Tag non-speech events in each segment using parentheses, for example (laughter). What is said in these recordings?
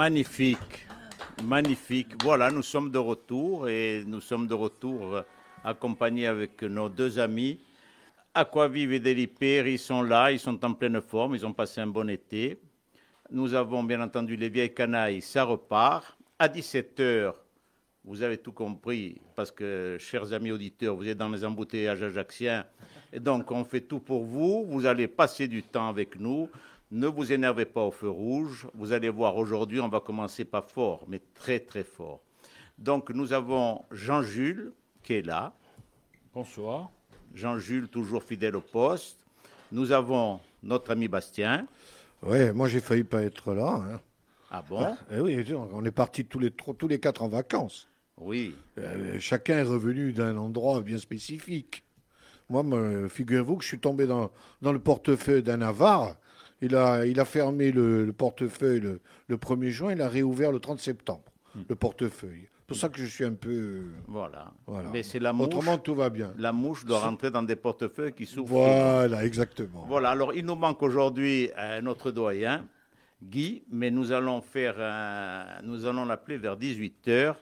Magnifique, magnifique. Voilà, nous sommes de retour et nous sommes de retour euh, accompagnés avec nos deux amis. Aquavive et Delipere, ils sont là, ils sont en pleine forme, ils ont passé un bon été. Nous avons bien entendu les vieilles canailles, ça repart. À 17h, vous avez tout compris, parce que, chers amis auditeurs, vous êtes dans les embouteillages ajaxiens, et donc on fait tout pour vous. Vous allez passer du temps avec nous. Ne vous énervez pas au feu rouge. Vous allez voir, aujourd'hui, on va commencer pas fort, mais très très fort. Donc nous avons Jean-Jules qui est là. Bonsoir. Jean-Jules, toujours fidèle au poste. Nous avons notre ami Bastien. Oui, moi j'ai failli pas être là. hein. Ah bon? Eh oui, on est partis tous les, trois- tous les quatre en vacances. Oui. Euh, chacun est revenu d'un endroit bien spécifique. Moi, me- figurez-vous que je suis tombé dans, dans le portefeuille d'un avare. Il a, il a fermé le, le portefeuille le, le 1er juin, il a réouvert le 30 septembre, le portefeuille. C'est pour ça que je suis un peu... Voilà. Voilà. Mais c'est la mouche. Autrement, tout va bien. La mouche doit rentrer dans des portefeuilles qui s'ouvrent. Voilà, exactement. Voilà, alors il nous manque aujourd'hui euh, notre doyen, Guy, mais nous allons faire, nous allons l'appeler vers 18h.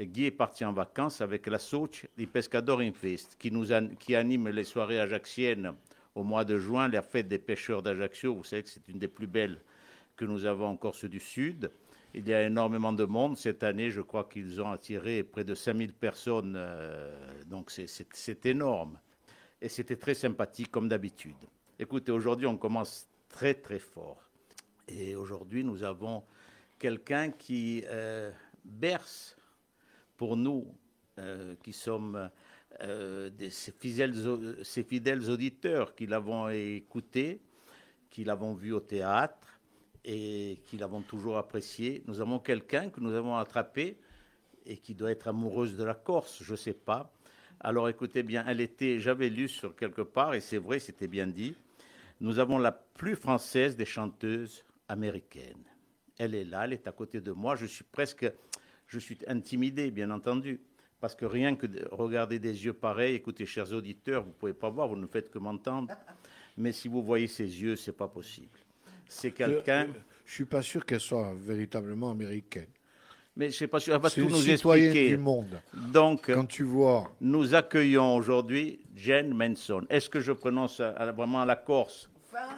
Guy est parti en vacances avec la Soch du Pescador Infest, qui, nous an- qui anime les soirées ajaxiennes au mois de juin, la fête des pêcheurs d'Ajaccio. Vous savez que c'est une des plus belles que nous avons en Corse du Sud. Il y a énormément de monde. Cette année, je crois qu'ils ont attiré près de 5000 personnes. euh, donc c'est- énorme. Et c'était très sympathique comme d'habitude. Écoutez, aujourd'hui, on commence très très fort. Et aujourd'hui, nous avons quelqu'un qui euh, berce pour nous, euh, qui sommes euh, au- ces fidèles auditeurs qui l'avons écouté, qui l'avons vu au théâtre et qui l'avons toujours apprécié. Nous avons quelqu'un que nous avons attrapé et qui doit être amoureuse de la Corse, je ne sais pas. Alors écoutez bien, elle était, j'avais lu sur quelque part, et c'est vrai, c'était bien dit, nous avons la plus française des chanteuses américaines. Elle est là, elle est à côté de moi, je suis presque, je suis intimidé, bien entendu, parce que rien que de regarder des yeux pareils, écoutez, chers auditeurs, vous ne pouvez pas voir, vous ne faites que m'entendre, (laughs) mais si vous voyez ses yeux, c'est pas possible. C'est quelqu'un, Euh, Je suis pas sûr qu'elle soit véritablement américaine. mais je ne sais pas sûr, elle va tout nous expliquer. du monde. Donc, Quand tu vois Nous accueillons aujourd'hui Jane Manson. Est-ce que je prononce à- vraiment la Corse?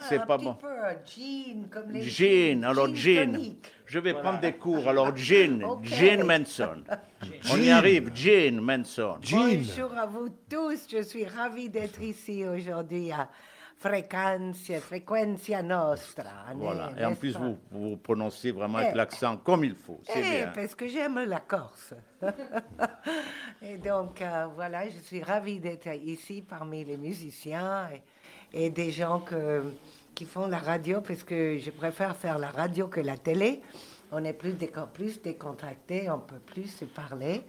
C'est pas bon. peu, Jean, comme les Jane, alors tonic. Je vais prendre des cours. Alors (laughs) Ok. Jane Manson. On y arrive, Jane Manson. Jean, Bonjour à vous tous, je suis ravie d'être ici aujourd'hui à Frequencia, Frequencia Nostra. Voilà. Et en plus, vous, vous prononcez vraiment avec Eh. l'accent comme il faut. C'est Eh, bien. parce que j'aime la Corse. (laughs) et donc, euh, voilà, je suis ravie d'être ici parmi les musiciens et, et des gens qui font la radio, parce que je préfère faire la radio que la télé. On est plus, déco- plus décontracté, on peut plus se parler.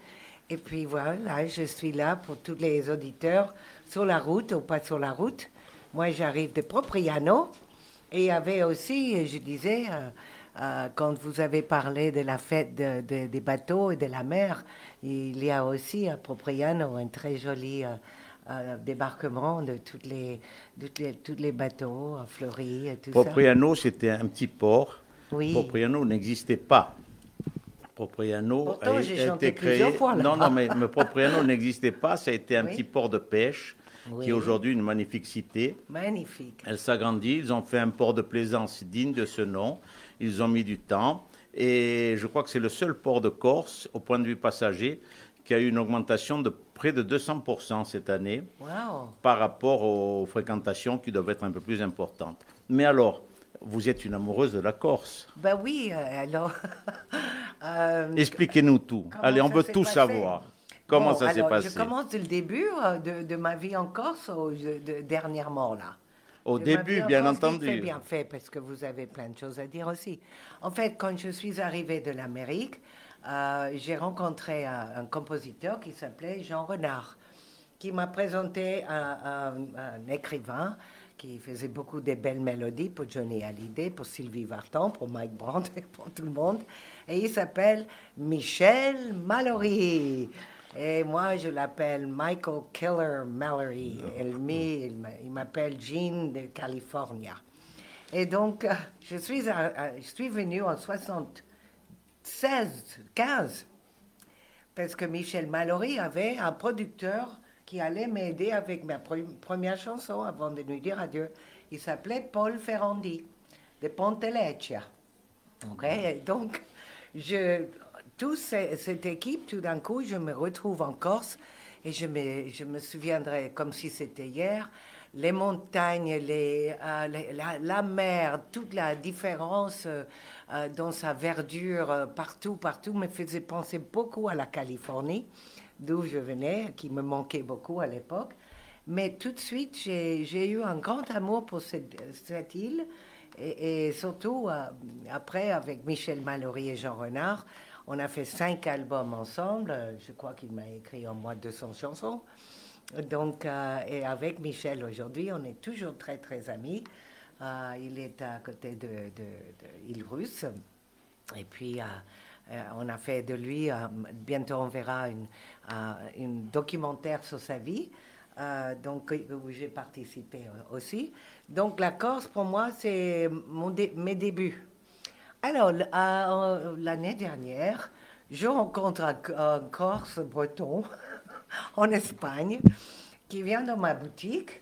Et puis voilà, je suis là pour tous les auditeurs sur la route ou pas sur la route. Moi, j'arrive de Propriano. Et il y avait aussi, je disais, euh, euh, quand vous avez parlé de la fête de- de- des bateaux et de la mer, il y a aussi à Propriano un très joli euh, euh, débarquement de toutes les, toutes les, tous les bateaux fleuris et tout. Propriano, c'était un petit port. Oui. Propriano n'existait pas. Propriano Pourtant, a, été créé. fois, non, non, mais, mais Propriano (laughs) n'existait pas. Ça a été un Oui. petit port de pêche qui Oui. est aujourd'hui une magnifique cité. Magnifique. Elle s'agrandit, ils ont fait un port de plaisance digne de ce nom, ils ont mis du temps, et je crois que c'est le seul port de Corse, au point de vue passager, qui a eu une augmentation de près de 200% cette année Wow. par rapport aux fréquentations qui doivent être un peu plus importantes. Mais alors, vous êtes une amoureuse de la Corse. Ben oui, euh, alors. (laughs) euh, Expliquez-nous tout. Allez, on veut tout passé savoir. Comment bon, ça s'est passé Je commence du début euh, de, de ma vie en Corse, de- de- dernièrement là. Au début, bien Corse, entendu. fait, bien fait, parce que vous avez plein de choses à dire aussi. En fait, quand je suis arrivée de l'Amérique, euh, j'ai rencontré un, un compositeur qui s'appelait Jean Renard, qui m'a présenté un, un- un écrivain qui faisait beaucoup de belles mélodies pour Johnny Hallyday, pour Sylvie Vartan, pour Mike Brandt (laughs) pour tout le monde. Et il s'appelle Michel Mallory. Et moi, je l'appelle Michael Killer Mallory. Il m'a- il m'appelle Jean de California. Et donc, euh, je suis, je suis venu en 76, 15, parce que Michel Mallory avait un producteur qui allait m'aider avec ma pre- première chanson avant de nous dire adieu. Il s'appelait Paul Ferrandi, de Ponteleccia. Ok, et donc, je, toute ce- cette équipe, tout d'un coup, je me retrouve en Corse et je me, je me souviendrai comme si c'était hier, les montagnes, les, euh, la mer, toute la différence euh, euh, dans sa verdure euh, partout, partout me faisait penser beaucoup à la Californie, d'où je venais, qui me manquait beaucoup à l'époque. Mais tout de suite, j'ai eu un grand amour pour cette, île. Et, surtout, euh, après, avec Michel Mallory et Jean Renard, on a fait cinq albums ensemble. Je crois qu'il m'a écrit en moins de 200 chansons. Donc, et avec Michel aujourd'hui, on est toujours très, très amis. Euh, il est à côté de, de, Russe. Et puis, euh, euh, on a fait de lui, bientôt on verra une, documentaire sur sa vie, donc où j'ai participé aussi. Donc la Corse, pour moi, c'est mes débuts. Alors, l'année dernière, je rencontre un Corse breton (laughs) en Espagne qui vient dans ma boutique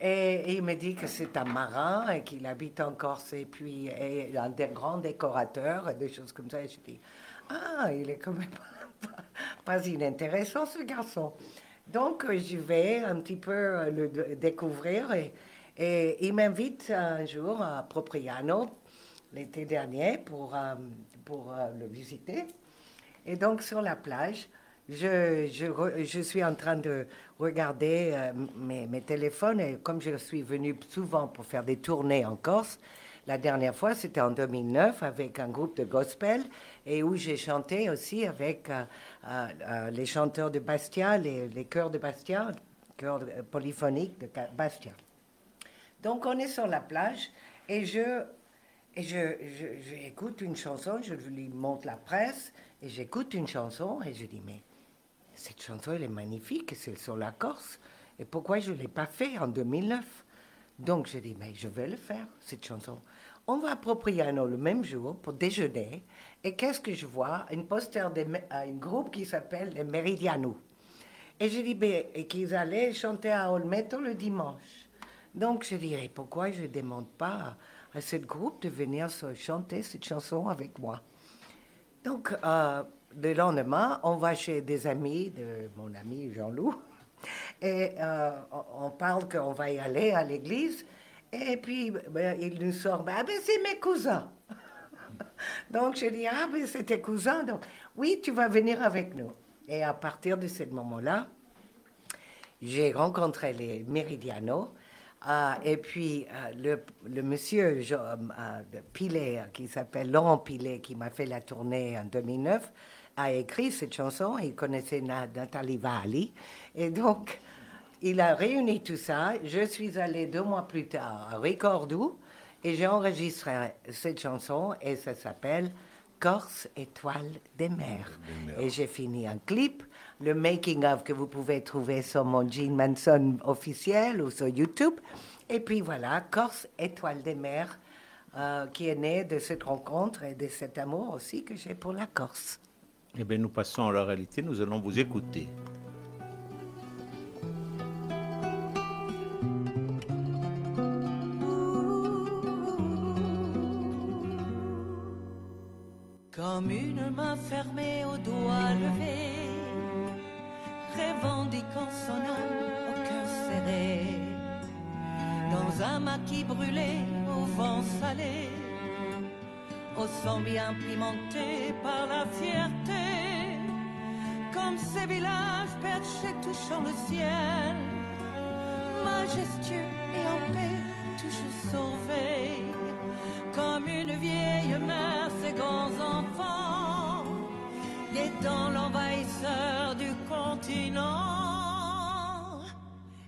et, il me dit que c'est un marin et qu'il habite en Corse et puis est un des grands décorateurs des choses comme ça. Et je dis, ah, il est quand même pas, (laughs) pas inintéressant ce garçon. Donc je vais un petit peu le découvrir et, et il m'invite un jour à Propriano l'été dernier pour, euh, pour euh, le visiter. Et donc sur la plage, je, je, je suis en train de regarder euh, mes, mes téléphones et comme je suis venu souvent pour faire des tournées en Corse, la dernière fois c'était en 2009 avec un groupe de gospel et où j'ai chanté aussi avec euh, euh, les chanteurs de Bastia, les, les chœurs de Bastia, chœurs polyphoniques de Bastia. Donc on est sur la plage et je et je- j'écoute une chanson, je lui montre la presse et j'écoute une chanson et je dis mais cette chanson elle est magnifique, c'est sur la Corse et pourquoi je ne l'ai pas fait en 2009 Donc je dis mais je vais le faire cette chanson. On va à Propriano le même jour pour déjeuner et qu'est-ce que je vois? Un poster d'un groupe qui s'appelle les Meridianos. Et je dis, ben, et qu'ils allaient chanter à Olmeto le dimanche. Donc je dirais, pourquoi je ne demande pas à, à ce groupe de venir chanter cette chanson avec moi? Donc euh, le lendemain, on va chez des amis de mon ami Jean-Loup (laughs) et euh, on, parle qu'on va y aller à l'église. Et puis ben, il nous sort, ben, ah, ben, c'est mes cousins. (laughs) Donc je dis, ah, mais c'est tes cousins. Donc, oui, tu vas venir avec nous. Et à partir de ce moment-là, j'ai rencontré les Meridianos. euh, et puis euh, le, monsieur Pilet, qui s'appelle Laurent Pilet, qui m'a fait la tournée en 2009, a écrit cette chanson. Il connaissait Na- Nathalie Valli. Et donc, il a réuni tout ça. Je suis allée deux mois plus tard à Ricordou et j'ai enregistré cette chanson et ça s'appelle Corse étoile des mers. Et j'ai fini un clip, le making of que vous pouvez trouver sur mon Gene Manson officiel ou sur YouTube. Et puis voilà, Corse étoile des mers, euh, qui est né de cette rencontre et de cet amour aussi que j'ai pour la Corse. Eh bien, nous passons à la réalité, nous allons vous écouter. Comme une main fermée au doigt levé, revendiquant son âme au cœur serré, dans un maquis brûlé au vent salé, au sang bien pimenté par la fierté, comme ces villages perchés touchant le ciel, majestueux et en paix, toujours sauvés comme une vieille mère ses grands enfants, guettant l'envahisseur du continent.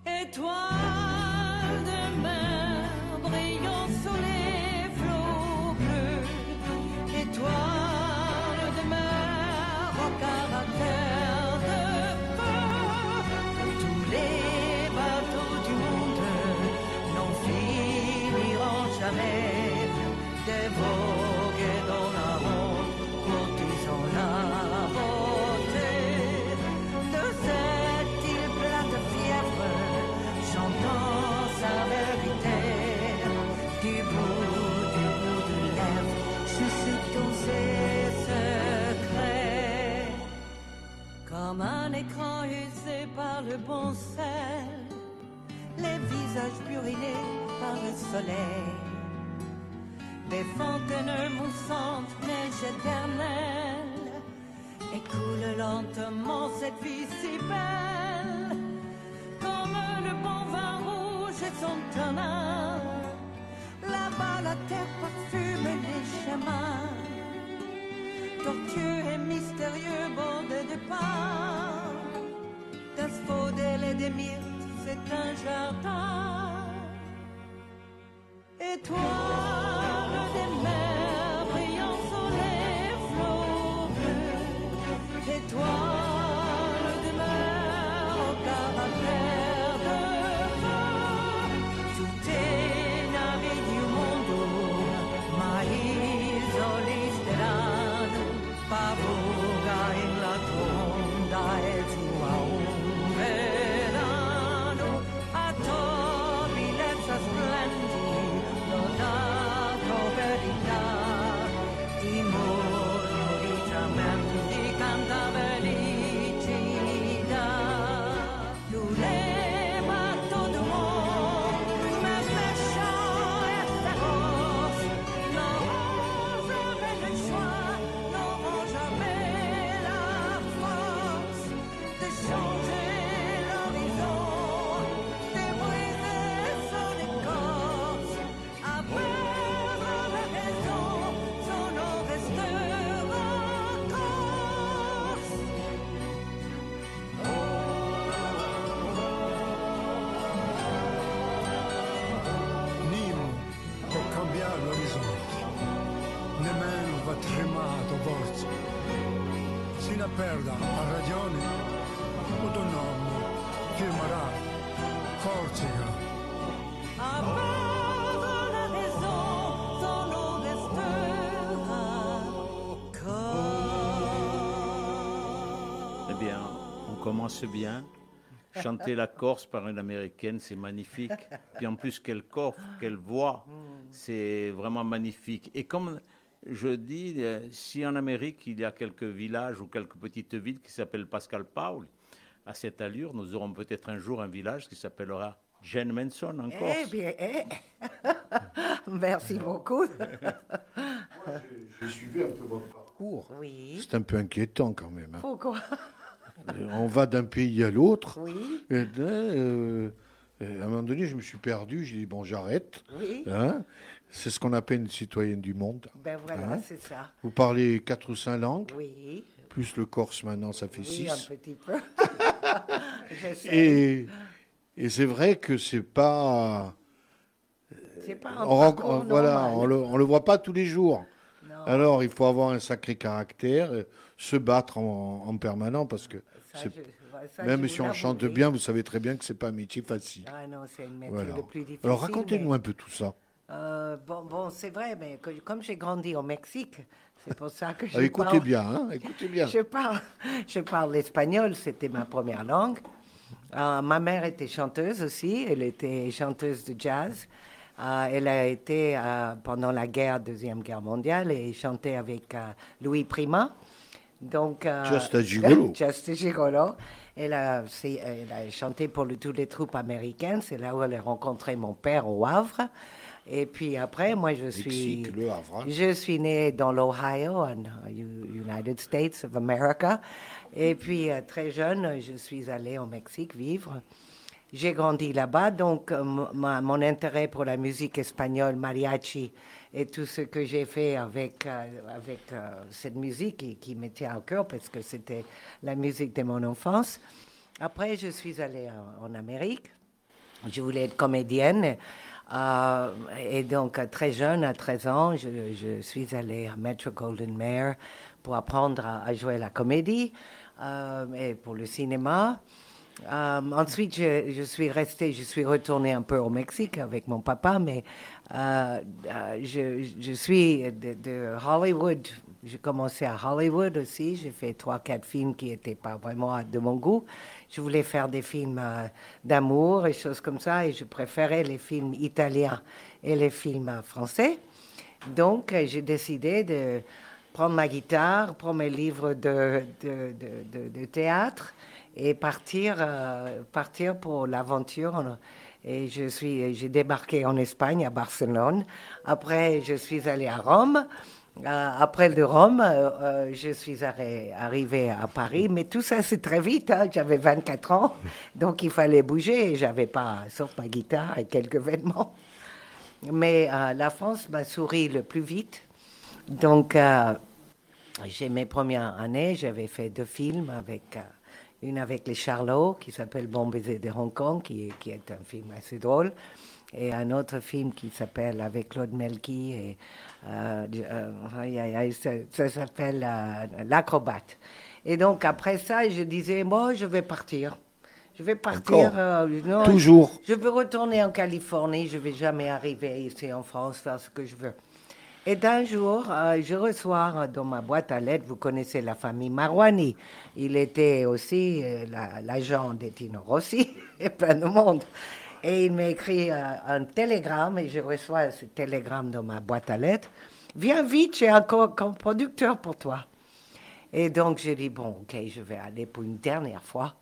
Étoile les visages purinés par le soleil, commence bien. Chanter la Corse par une américaine, c'est magnifique. Puis en plus, quelle Corse, quelle voix, c'est vraiment magnifique. Et comme je dis, euh, si en Amérique, il y a quelques villages ou quelques petites villes qui s'appellent Pascal Paul, à cette allure, nous aurons peut-être un jour un village qui s'appellera Jane Manson en Eh Corse. bien, eh. (laughs) merci beaucoup. J'ai suivi un peu votre parcours. Oui. C'est un peu inquiétant quand même. hein. Pourquoi? On va d'un pays à l'autre. Oui, Et, euh, euh, à un moment donné, je me suis perdu. J'ai dit, bon, j'arrête. oui. Hein c'est ce qu'on appelle une citoyenne du monde. Ben voilà, Hein c'est ça. Vous parlez quatre ou cinq langues, Oui, plus le corse maintenant, ça fait oui, un six. petit peu. (laughs) Et, et c'est vrai que c'est pas. C'est pas un On, parcours voilà, on le, on le voit pas tous les jours. Non, Alors, il faut avoir un sacré caractère, euh, se battre en, en permanent, parce que ça, c'est- je- ouais, ça, même si on chante bien, vous savez très bien que c'est pas un métier facile. Ah non, c'est le métier Voilà. le plus difficile. Alors, racontez-nous mais- un peu tout ça. Euh, bon, bon c'est vrai, mais que- comme j'ai grandi au Mexique, c'est pour ça que (laughs) je Ah, écoutez parle, bien, hein, écoutez bien. Je parle, je parle l'espagnol, c'était ma première langue. Euh, ma mère était chanteuse aussi, elle était chanteuse de jazz. Euh, elle a été pendant la guerre, Deuxième Guerre mondiale, et chantait avec Louis Prima. Donc, euh, Just a (laughs) Gigolo. Just a Gigolo. Elle a, c'est- elle a chanté pour le- toutes les troupes américaines. C'est là où elle a rencontré mon père au Havre. Et puis après, moi, je suis... Mexique, le Havre. hein. Je suis né dans l'Ohio, en uh, U- United States of America. Et puis, euh, très jeune, je suis allée au Mexique vivre. J'ai grandi là-bas, donc euh, mon intérêt pour la musique espagnole, mariachi, et tout ce que j'ai fait avec, euh, avec euh, cette musique qui, qui me tient au cœur parce que c'était la musique de mon enfance. Après, je suis allée en, Amérique. Je voulais être comédienne. euh, et donc, très jeune, à 13 ans, je, suis allée à Metro Golden Mare pour apprendre à, jouer la comédie et pour le cinéma. Ensuite, je, je suis restée, je suis retournée un peu au Mexique avec mon papa, mais je, je suis de, Hollywood. J'ai commencé à Hollywood aussi. J'ai fait trois, quatre films qui n'étaient pas vraiment de mon goût. Je voulais faire des films euh, d'amour et choses comme ça, et je préférais les films italiens et les films euh, français. Donc, euh, j'ai décidé de prendre ma guitare, prendre mes livres de, de, de- théâtre et partir, euh, partir pour l'aventure. Et je suis, j'ai débarqué en Espagne, à Barcelone. Après, je suis allée à Rome. Euh, après de Rome, euh, euh, je suis arri- arrivée à Paris, mais tout ça c'est très vite. hein. J'avais 24 ans, donc il fallait bouger. J'avais pas, sauf ma guitare et quelques (laughs) vêtements. Mais la France m'a souri le plus vite. Donc, j'ai mes premières années, j'avais fait deux films avec une avec les Charlots qui s'appelle Bon baiser de Hong Kong, qui, est- qui est un film assez drôle, et un autre film qui s'appelle avec Claude Melky et euh, euh, ça, ça s'appelle euh, L'acrobate. Et donc après ça, je disais moi, je vais partir. Je vais partir. Non, Toujours. je veux retourner en Californie, je vais jamais arriver ici en France faire ce que je veux. Et d'un jour, euh, je reçois euh, dans ma boîte à lettres, vous connaissez la famille Marouani. Il était aussi euh, la- l'agent Tino Rossi (laughs) et plein de monde. Et il m'écrit euh, un télégramme et je reçois ce télégramme dans ma boîte à lettres. Viens vite, j'ai un producteur pour toi. Et donc, j'ai dit, bon, ok, je vais aller pour une dernière fois,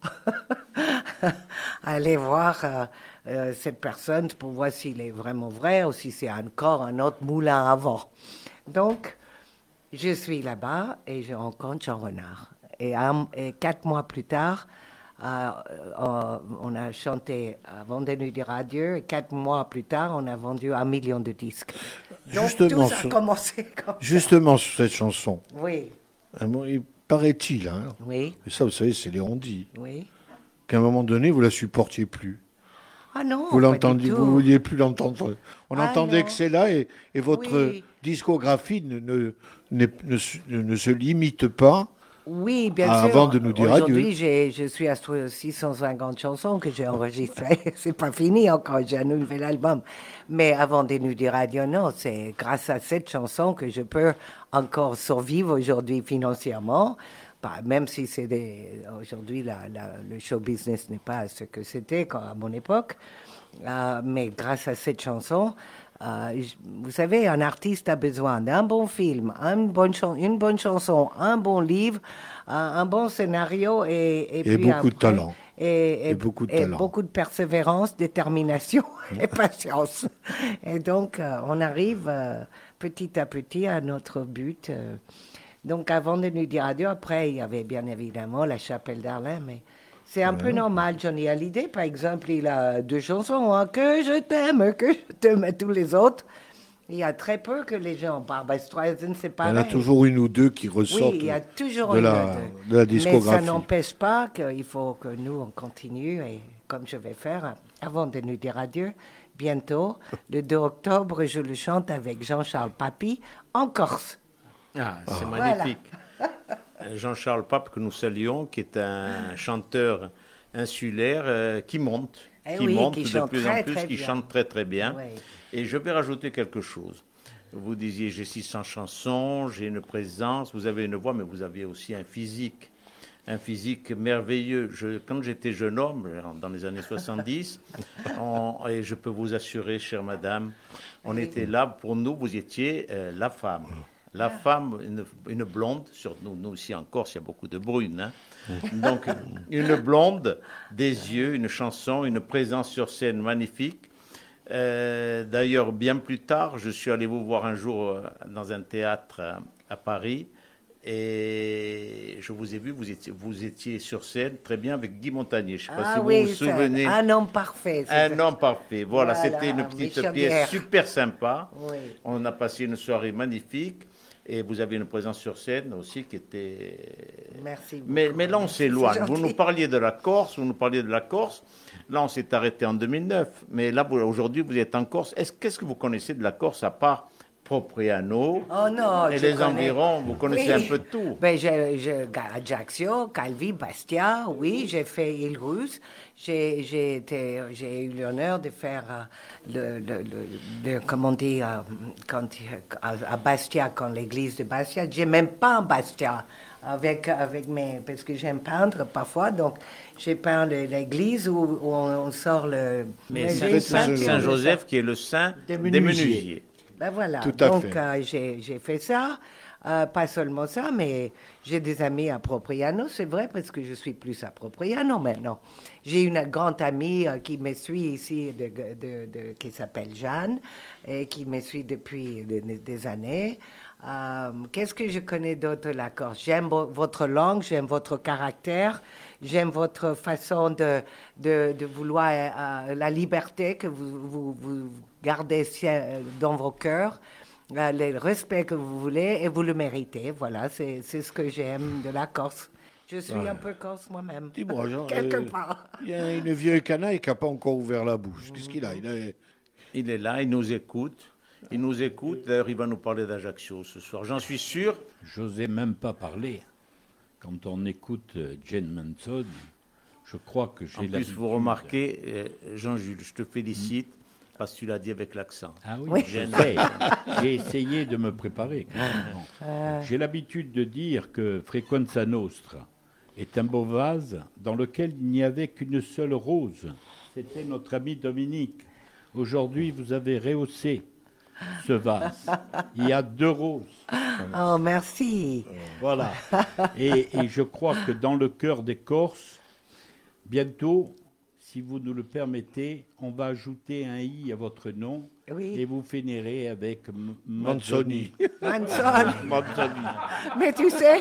(laughs) aller voir euh, cette personne pour voir s'il est vraiment vrai ou si c'est encore un autre moulin à vent. Donc, je suis là-bas et je rencontre Jean Renard. Et, un- et quatre mois plus tard, euh, euh, on a chanté avant des nuits de radio et quatre mois plus tard, on a vendu un million de disques. Donc, Justement, tout a sur- commencé (laughs) comme. Justement, sur cette chanson, Oui, il paraît-il, hein, oui, et ça, vous savez, c'est les on-dit, oui. qu'à un moment donné, vous la supportiez plus. Ah non, Vous l'entendiez, vous vouliez plus l'entendre. On Ah entendait non. que c'est là et, et votre Oui. discographie ne, ne, ne se- ne se limite pas. Oui, bien sûr. avant de nous dire adieu. Aujourd'hui, je suis à 650 chansons que j'ai enregistrées. (laughs) c'est pas fini encore, j'ai un nouvel album. Mais avant de nous dire adieu, non, c'est grâce à cette chanson que je peux encore survivre aujourd'hui financièrement. Bah, même si c'est des... aujourd'hui, la- la- le show business n'est pas ce que c'était quand- à mon époque. Euh, mais grâce à cette chanson, euh, vous savez, un artiste a besoin d'un bon film, une bonne, chan- une bonne chanson, un bon livre, un, un bon scénario et, Et puis beaucoup de talent. Et, Et beaucoup de et talent. beaucoup de persévérance, détermination (laughs) et patience. Et donc, euh, on arrive euh, petit à petit à notre but. euh. Donc, avant de nous dire adieu, après, il y avait bien évidemment la chapelle d'Arlem, mais c'est un peu normal. Johnny Hallyday, par exemple, il a deux chansons, hein, Que je t'aime, que je t'aime, et tous les autres. Il y a très peu que les gens, Barbara Streisand, c'est Il y pareil. en a toujours une ou deux qui ressortent Oui, il y a toujours de, une la, de la Mais ça discographie. n'empêche pas qu'il faut que nous, on continue, et comme je vais faire, avant de nous dire adieu, bientôt, le 2 octobre, je le chante avec Jean-Charles Papy en Corse. Ah, c'est Voilà. magnifique. (laughs) Euh, Jean-Charles Pape, que nous saluons, qui est un chanteur insulaire euh, qui monte, Eh qui oui, monte qui de plus très, en plus, qui bien. chante très très bien. Oui. Et je vais rajouter quelque chose. Vous disiez j'ai 600 chansons, j'ai une présence, vous avez une voix, mais vous aviez aussi un physique, un physique merveilleux. Je, quand j'étais jeune homme, dans les années 70, (laughs) on- et je peux vous assurer, chère madame, on était là pour nous, vous étiez euh, la femme. La femme, une, une blonde, sur nous, nous ici en Corse, il y a beaucoup de brunes. hein. Donc, une blonde, des yeux, une chanson, une présence sur scène magnifique. Euh, D'ailleurs, bien plus tard, je suis allé vous voir un jour euh, dans un théâtre euh, à Paris et je vous ai vu, vous étiez, vous étiez sur scène très bien avec Guy Montagnier. Je ne sais pas Ah si oui, vous vous souvenez. un homme parfait. Un homme parfait. Voilà, Voilà, c'était une petite pièce super sympa. Oui. On a passé une soirée magnifique et vous avez une présence sur scène aussi qui était. Merci beaucoup. Mais, mais là, on s'éloigne. Vous nous parliez de la Corse, vous nous parliez de la Corse. Là, on s'est arrêté en 2009. Mais là, aujourd'hui, vous êtes en Corse. Est-ce Qu'est-ce que vous connaissez de la Corse à part Propriano Oh non, et les connais. environs? Vous connaissez Oui. un peu tout. Ben, je, je, Ajaccio, Calvi, Bastia, oui, j'ai fait Île Rousse. J'ai, j'ai, été- j'ai eu l'honneur de faire euh, le, le, le- le- comment dire, euh, quand, à, Bastia, quand l'église de Bastia. J'ai même pas en Bastia avec, avec mes, parce que j'aime peindre parfois, donc j'ai peint le- l'église où, où on, on sort le. Mais. Saint-Joseph, qui est le saint Des des menuisiers. Ben voilà, Tout à donc fait. euh, j'ai j'ai fait ça. Euh, pas seulement ça, mais j'ai des amis à Propriano, c'est vrai, parce que je suis plus à Propriano maintenant. J'ai une grande amie euh, qui me suit ici, qui s'appelle Jeanne, et qui me suit depuis des, années. Euh, Qu'est-ce que je connais d'autre de la Corse? J'aime vo- votre langue, j'aime votre caractère, j'aime votre façon de, vouloir euh, la liberté que vous, gardez dans vos cœurs, le respect que vous voulez et vous le méritez. Voilà, c'est ce que j'aime de la Corse. Je suis un peu corse moi-même. Dis-moi, Jean, Quelque euh, part. Il y a une vieille canaille qui n'a pas encore ouvert la bouche. Qu'est-ce qu'il a? Il a Il est là, il nous écoute. Il nous écoute. D'ailleurs, il va nous parler d'Ajaccio ce soir. J'en suis sûr. J'osais même pas parler. Quand on écoute euh, Jane Manson, je crois que En j'ai plus, l'habitude- vous remarquez, euh, Jean-Jules, je te félicite parce que tu l'as dit avec l'accent. Ah oui. J'ai essayé de me préparer. quand même. Bon. J'ai l'habitude de dire que Frequenza Nostra est un beau vase dans lequel il n'y avait qu'une seule rose. C'était notre ami Dominique. Aujourd'hui, vous avez rehaussé ce vase. Il y a deux roses. Oh, merci. Voilà. Et, et je crois que dans le cœur des Corses, bientôt, si vous nous le permettez, on va ajouter un i à votre nom et vous finirez avec M- Manzoni. Manzoni. Manson. (laughs) Mais tu sais,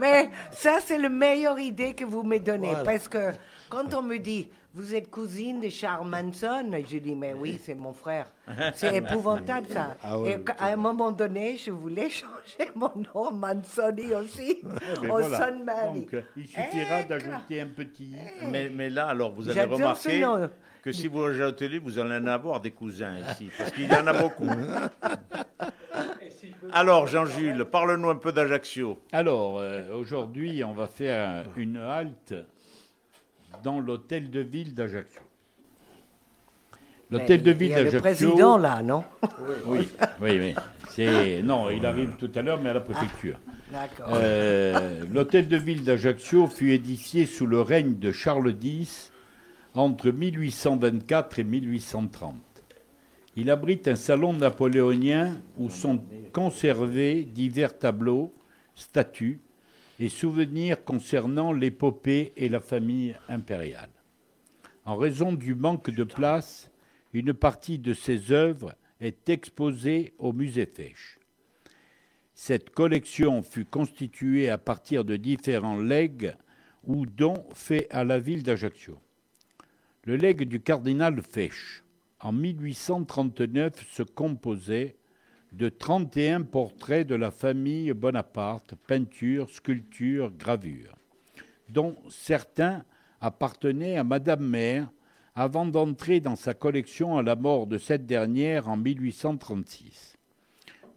mais ça, c'est la meilleure idée que vous me donnez. Parce que quand on me dit, vous êtes cousine de Charles Manson, je dis, mais oui, c'est mon frère. C'est (laughs) épouvantable, ça. Ah ouais, Et à un moment donné, je voulais (laughs) changer mon nom, Manzoni aussi, au voilà. Son Mary. Donc, il suffira Eh, d'ajouter un petit i. Mais, mais là, alors, vous remarquer nom. Que si vous ajoutez, vous allez en avoir des cousins ici, parce qu'il y en a beaucoup. Alors, Jean-Jules, parle-nous un peu d'Ajaccio. Alors, euh, aujourd'hui, on va faire une halte dans l'hôtel de ville d'Ajaccio. L'hôtel de Il ville a le d'Ajaccio. président, là, non Oui, oui, oui. C'est non, il arrive tout à l'heure, mais à la préfecture. D'accord. Euh, L'hôtel de ville d'Ajaccio fut édifié sous le règne de Charles X entre 1824 et 1830. Il abrite un salon napoléonien où sont conservés divers tableaux, statues et souvenirs concernant l'épopée et la famille impériale. En raison du manque de place, une partie de ses œuvres est exposée au musée Fesch. Cette collection fut constituée à partir de différents legs ou dons faits à la ville d'Ajaccio. Le legs du cardinal Fesch, en 1839, se composait de 31 portraits de la famille Bonaparte, peintures, sculptures, gravures, dont certains appartenaient à Madame Mère avant d'entrer dans sa collection à la mort de cette dernière en 1836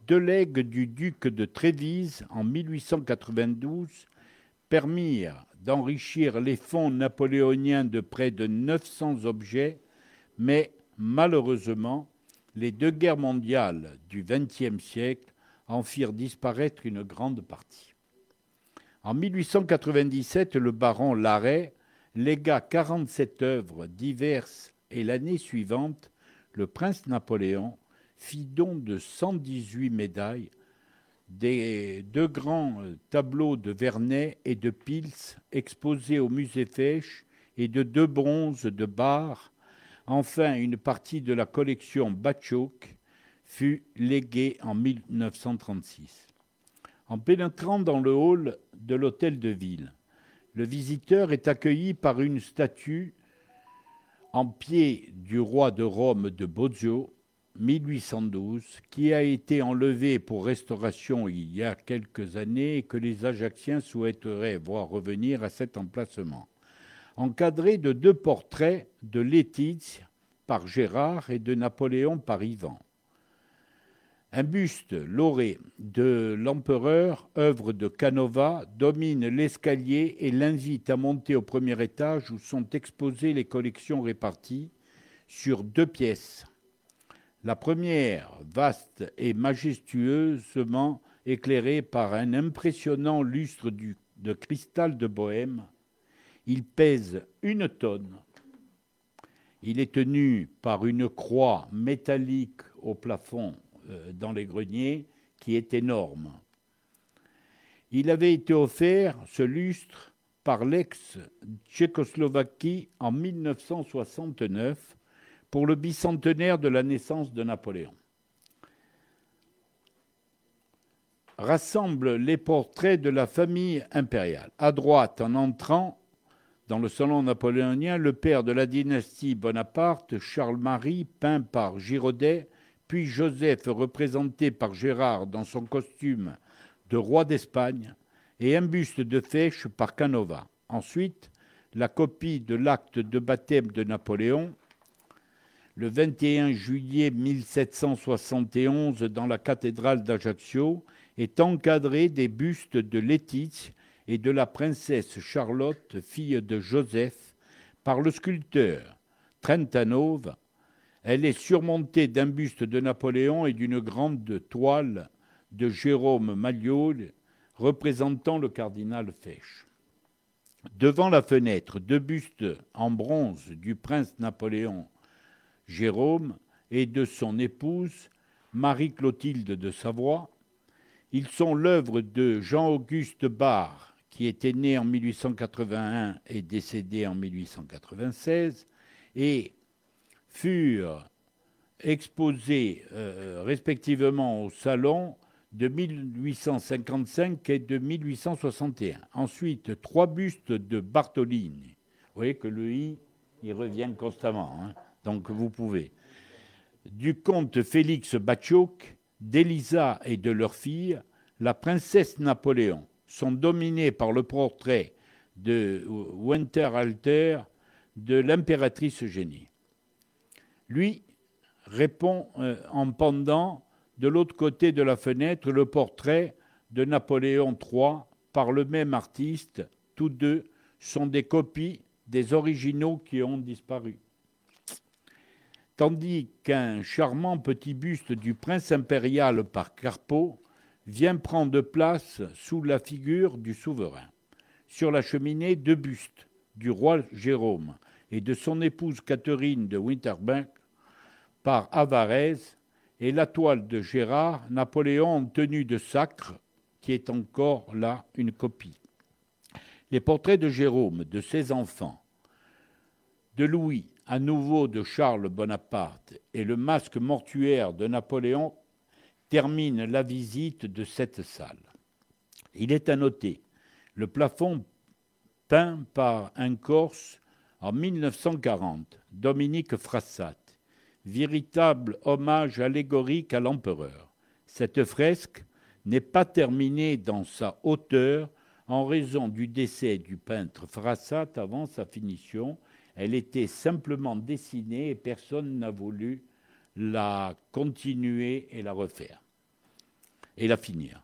deux legs du duc de Trévise en 1892 permirent d'enrichir les fonds napoléoniens de près de 900 objets, mais malheureusement, les deux guerres mondiales du XXe siècle en firent disparaître une grande partie. En 1897, le baron Larrey légua 47 œuvres diverses et l'année suivante, le prince Napoléon fit don de 118 médailles, deux grands euh, tableaux de Vernet et de Pils exposés au musée Fesch et de deux bronzes de Bar. Enfin, une partie de la collection Batchouk fut léguée en 1936. En pénétrant dans le hall de l'hôtel de ville, le visiteur est accueilli par une statue en pied du roi de Rome de Bozio, 1812, qui a été enlevée pour restauration il y a quelques années et que les Ajacciens souhaiteraient voir revenir à cet emplacement. Encadré de deux portraits de Laetitia par Gérard et de Napoléon par Ivan. Un buste lauré de l'empereur, œuvre de Canova, domine l'escalier et l'invite à monter au premier étage où sont exposées les collections réparties sur deux pièces. La première, vaste et majestueusement éclairée par un impressionnant lustre de cristal de Bohême, il pèse une tonne. Il est tenu par une croix métallique au plafond euh, dans les greniers qui est énorme. Il avait été offert, ce lustre, par l'ex-Tchécoslovaquie en 1969 pour le bicentenaire de la naissance de Napoléon. Rassemble les portraits de la famille impériale. À droite, en entrant dans le salon napoléonien, le père de la dynastie Bonaparte, Charles-Marie, peint par Giraudet, puis Joseph, représenté par Gérard dans son costume de roi d'Espagne, et un buste de Fèche par Canova. Ensuite, la copie de l'acte de baptême de Napoléon, le 21 juillet 1771 dans la cathédrale d'Ajaccio, est encadrée des bustes de Laetitia et de la princesse Charlotte, fille de Joseph, par le sculpteur Trentanove. Elle est surmontée d'un buste de Napoléon et d'une grande toile de Jérôme Malliol représentant le cardinal Fesch. Devant la fenêtre, deux bustes en bronze du prince Napoléon Jérôme et de son épouse Marie-Clotilde de Savoie. Ils sont l'œuvre de Jean-Auguste Barre, qui était né en 1881 et décédé en 1896, et furent exposés euh, respectivement au salon de 1855 et de 1861. Ensuite, trois bustes de Bartolini. Vous voyez que le I, il revient constamment, hein. Donc vous pouvez. Du comte Félix Batchouk, d'Elisa et de leur fille, la princesse Napoléon, sont dominés par le portrait de Winterhalter de l'impératrice Eugénie. Lui répond euh, en pendant de l'autre côté de la fenêtre le portrait de Napoléon III par le même artiste. Tous deux sont des copies des originaux qui ont disparu. Tandis qu'un charmant petit buste du prince impérial par Carpeau vient prendre place sous la figure du souverain. Sur la cheminée, deux bustes du roi Jérôme et de son épouse Catherine de Winterberg par Avarez et la toile de Gérard, Napoléon en tenue de sacre, qui est encore là une copie. Les portraits de Jérôme, de ses enfants, de Louis, à nouveau de Charles Bonaparte, et le masque mortuaire de Napoléon terminent la visite de cette salle. Il est à noter le plafond peint par un Corse en 1940, Dominique Frassat, véritable hommage allégorique à l'empereur. Cette fresque n'est pas terminée dans sa hauteur en raison du décès du peintre Frassat avant sa finition. Elle était simplement dessinée et personne n'a voulu la continuer et la refaire et la finir.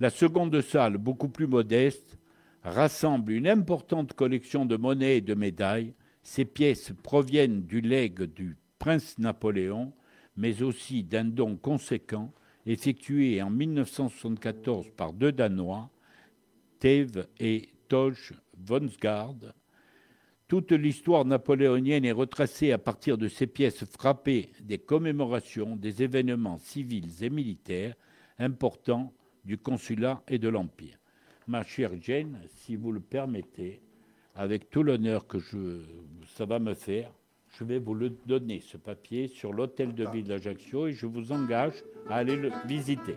La seconde salle, beaucoup plus modeste, rassemble une importante collection de monnaies et de médailles. Ces pièces proviennent du legs du prince Napoléon, mais aussi d'un don conséquent effectué en 1974 par deux Danois, Thèves et Toge Vonsgaard. Toute l'histoire napoléonienne est retracée à partir de ces pièces frappées des commémorations, des événements civils et militaires importants du consulat et de l'Empire. Ma chère Jane, si vous le permettez, avec tout l'honneur que je, ça va me faire, je vais vous le donner, ce papier, sur l'hôtel de ville d'Ajaccio et je vous engage à aller le visiter.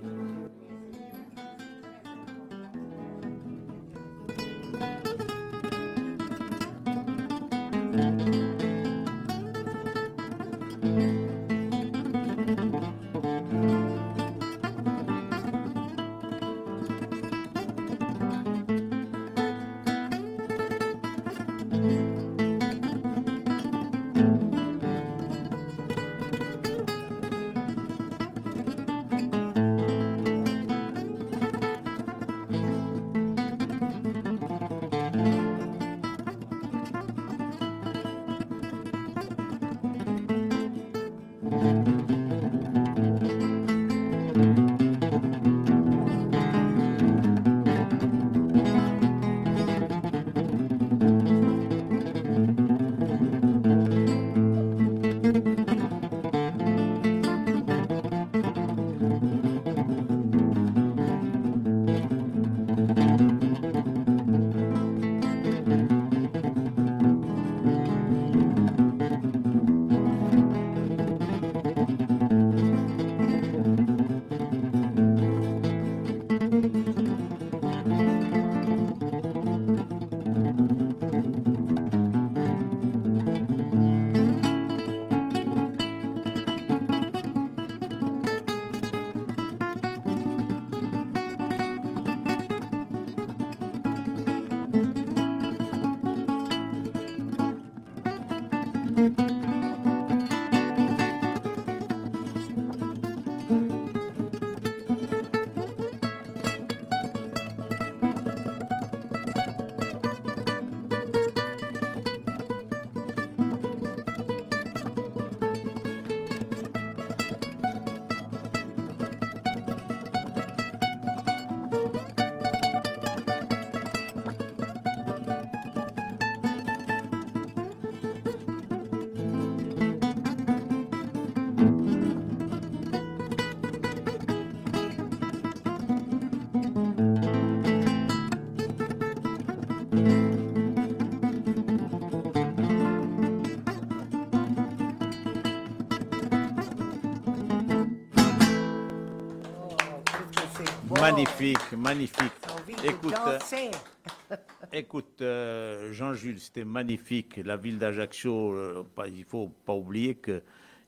Magnifique, magnifique. De Écoute, euh. (laughs) Écoute, euh, Jean-Jules, c'était magnifique. La ville d'Ajaccio, euh, il faut pas oublier qu'il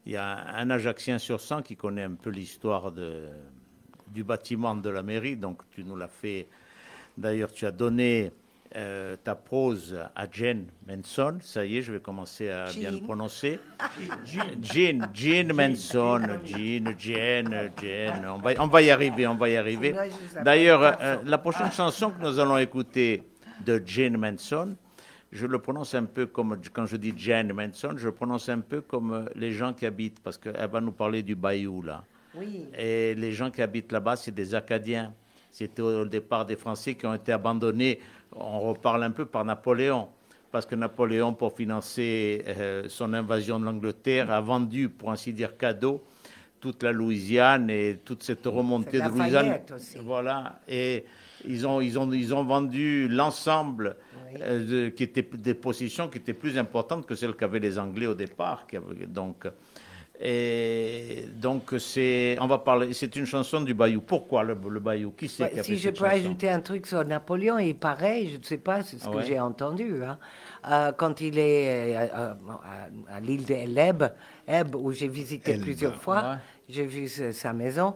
y a un Ajaccien sur 100 qui connaît un peu l'histoire du bâtiment de la mairie. Donc, tu nous l'as fait. D'ailleurs, tu as donné euh, ta prose à Jane Manson. Ça y est, je vais commencer à bien le prononcer. Jean, Jean Manson, Jean, Jane, Jane. On va, on va y arriver, on va y arriver. D'ailleurs, euh, la prochaine chanson que nous allons écouter de Jane Manson, je le prononce un peu comme, quand je dis Jane Manson, je le prononce un peu comme euh, les gens qui habitent, parce qu'elle va nous parler du Bayou, là. Oui. Et les gens qui habitent là-bas, c'est des Acadiens. C'était au départ des Français qui ont été abandonnés. On reparle un peu par Napoléon. Parce que Napoléon, pour financer euh, son invasion de l'Angleterre, a vendu, pour ainsi dire, cadeau, toute la Louisiane et toute cette remontée de Louisiane. Aussi. Voilà. Et ils ont, ils ont, ils ont vendu l'ensemble Oui. euh, qui étaient des positions qui étaient plus importantes que celles qu'avaient les Anglais au départ. qui avaient- donc, et donc c'est, on va parler. C'est une chanson du Bayou. Pourquoi le, le Bayou? Qui c'est Ouais, qui a si fait je cette peux chanson? ajouter un truc sur Napoléon, il paraît, je ne sais pas, c'est ce Ah que ouais? j'ai entendu, hein, euh, quand il est euh, euh, à, à l'île d'Elbe, Elbe, où j'ai visité Elbe, plusieurs fois, ouais. j'ai vu sa maison,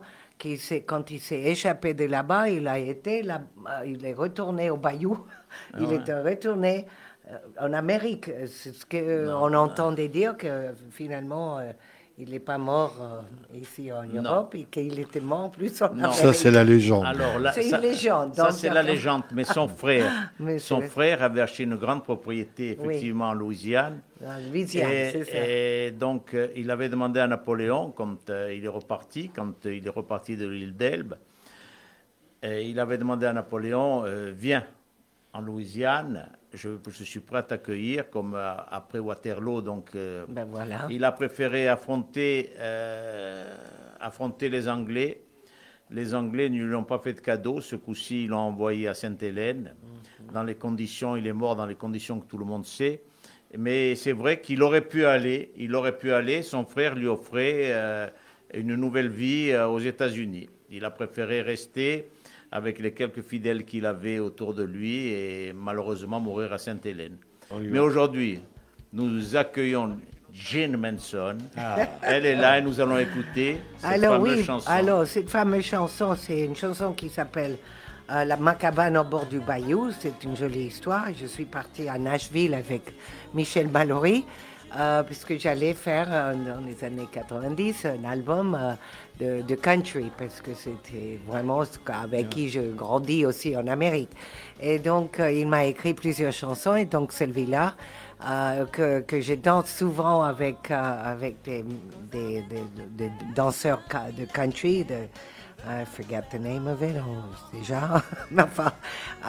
quand il s'est échappé de là-bas, il a été là, il est retourné au Bayou, il ouais. est retourné en Amérique. C'est ce qu'on entendait dire que finalement. euh, il n'est pas mort euh, ici en Non. Europe et qu'il était mort plus en Non. Amérique. Ça, c'est la légende. Alors là, C'est une ça- légende, Ça, donc, c'est la légende. Mais son (laughs) frère, Mais son frère avait acheté une grande propriété, Oui. effectivement, en Louisiane. En Louisiane, et, c'est ça. et donc, euh, il avait demandé à Napoléon, quand euh, il est reparti, quand euh, il est reparti de l'île d'Elbe, et il avait demandé à Napoléon, euh, viens en Louisiane, je, je suis prêt à t'accueillir, comme euh, après Waterloo. Donc, euh, Ben voilà. il a préféré affronter, euh, affronter les Anglais. Les Anglais ne lui ont pas fait de cadeau. Ce coup-ci, ils l'ont envoyé à Sainte-Hélène. Dans les conditions, il est mort dans les conditions que tout le monde sait. Mais c'est vrai qu'il aurait pu aller. Il aurait pu aller. Son frère lui offrait euh, une nouvelle vie aux États-Unis. Il a préféré rester avec les quelques fidèles qu'il avait autour de lui et malheureusement mourir à Sainte-Hélène. Mais aujourd'hui, nous accueillons Jane Manson. Elle est là et nous allons écouter cette Alors fameuse oui, chanson. alors cette fameuse chanson, c'est une chanson qui s'appelle euh, La Macabane au bord du bayou. C'est une jolie histoire. Je suis partie à Nashville avec Michel Mallory. Euh, puisque j'allais faire euh, dans les années 90 un album euh, de, de country, parce que c'était vraiment avec qui je grandis aussi en Amérique. Et donc, euh, il m'a écrit plusieurs chansons, et donc celle-là, euh, que, que je danse souvent avec, avec des, des, des- danseurs de country, de, I forget the name of it, oh, déjà. (laughs) Enfin,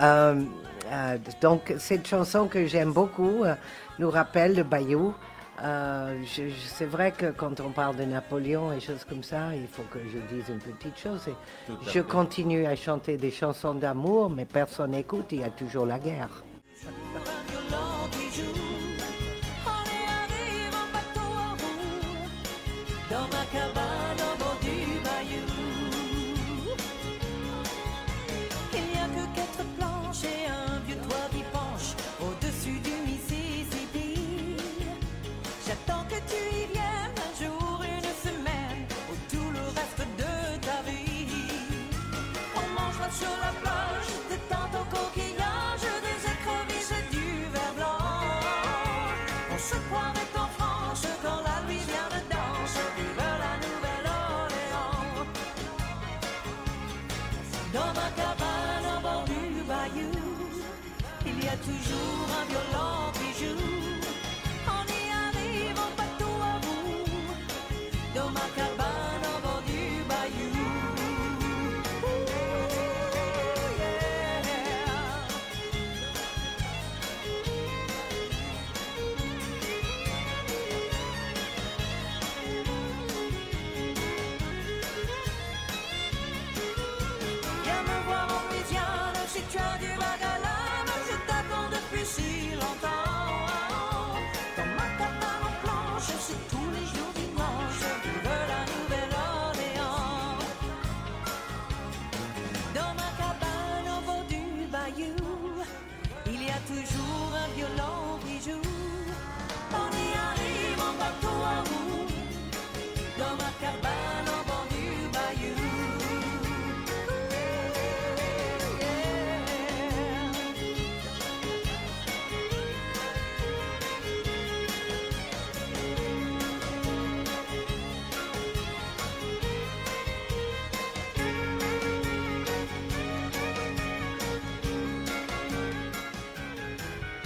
euh, euh, donc, cette chanson que j'aime beaucoup euh, nous rappelle le Bayou. Euh, c'est vrai que quand on parle de Napoléon et choses comme ça, il faut que je dise une petite chose. Je fait. continue à chanter des chansons d'amour, mais personne n'écoute, il y a toujours la guerre. dans ma cabane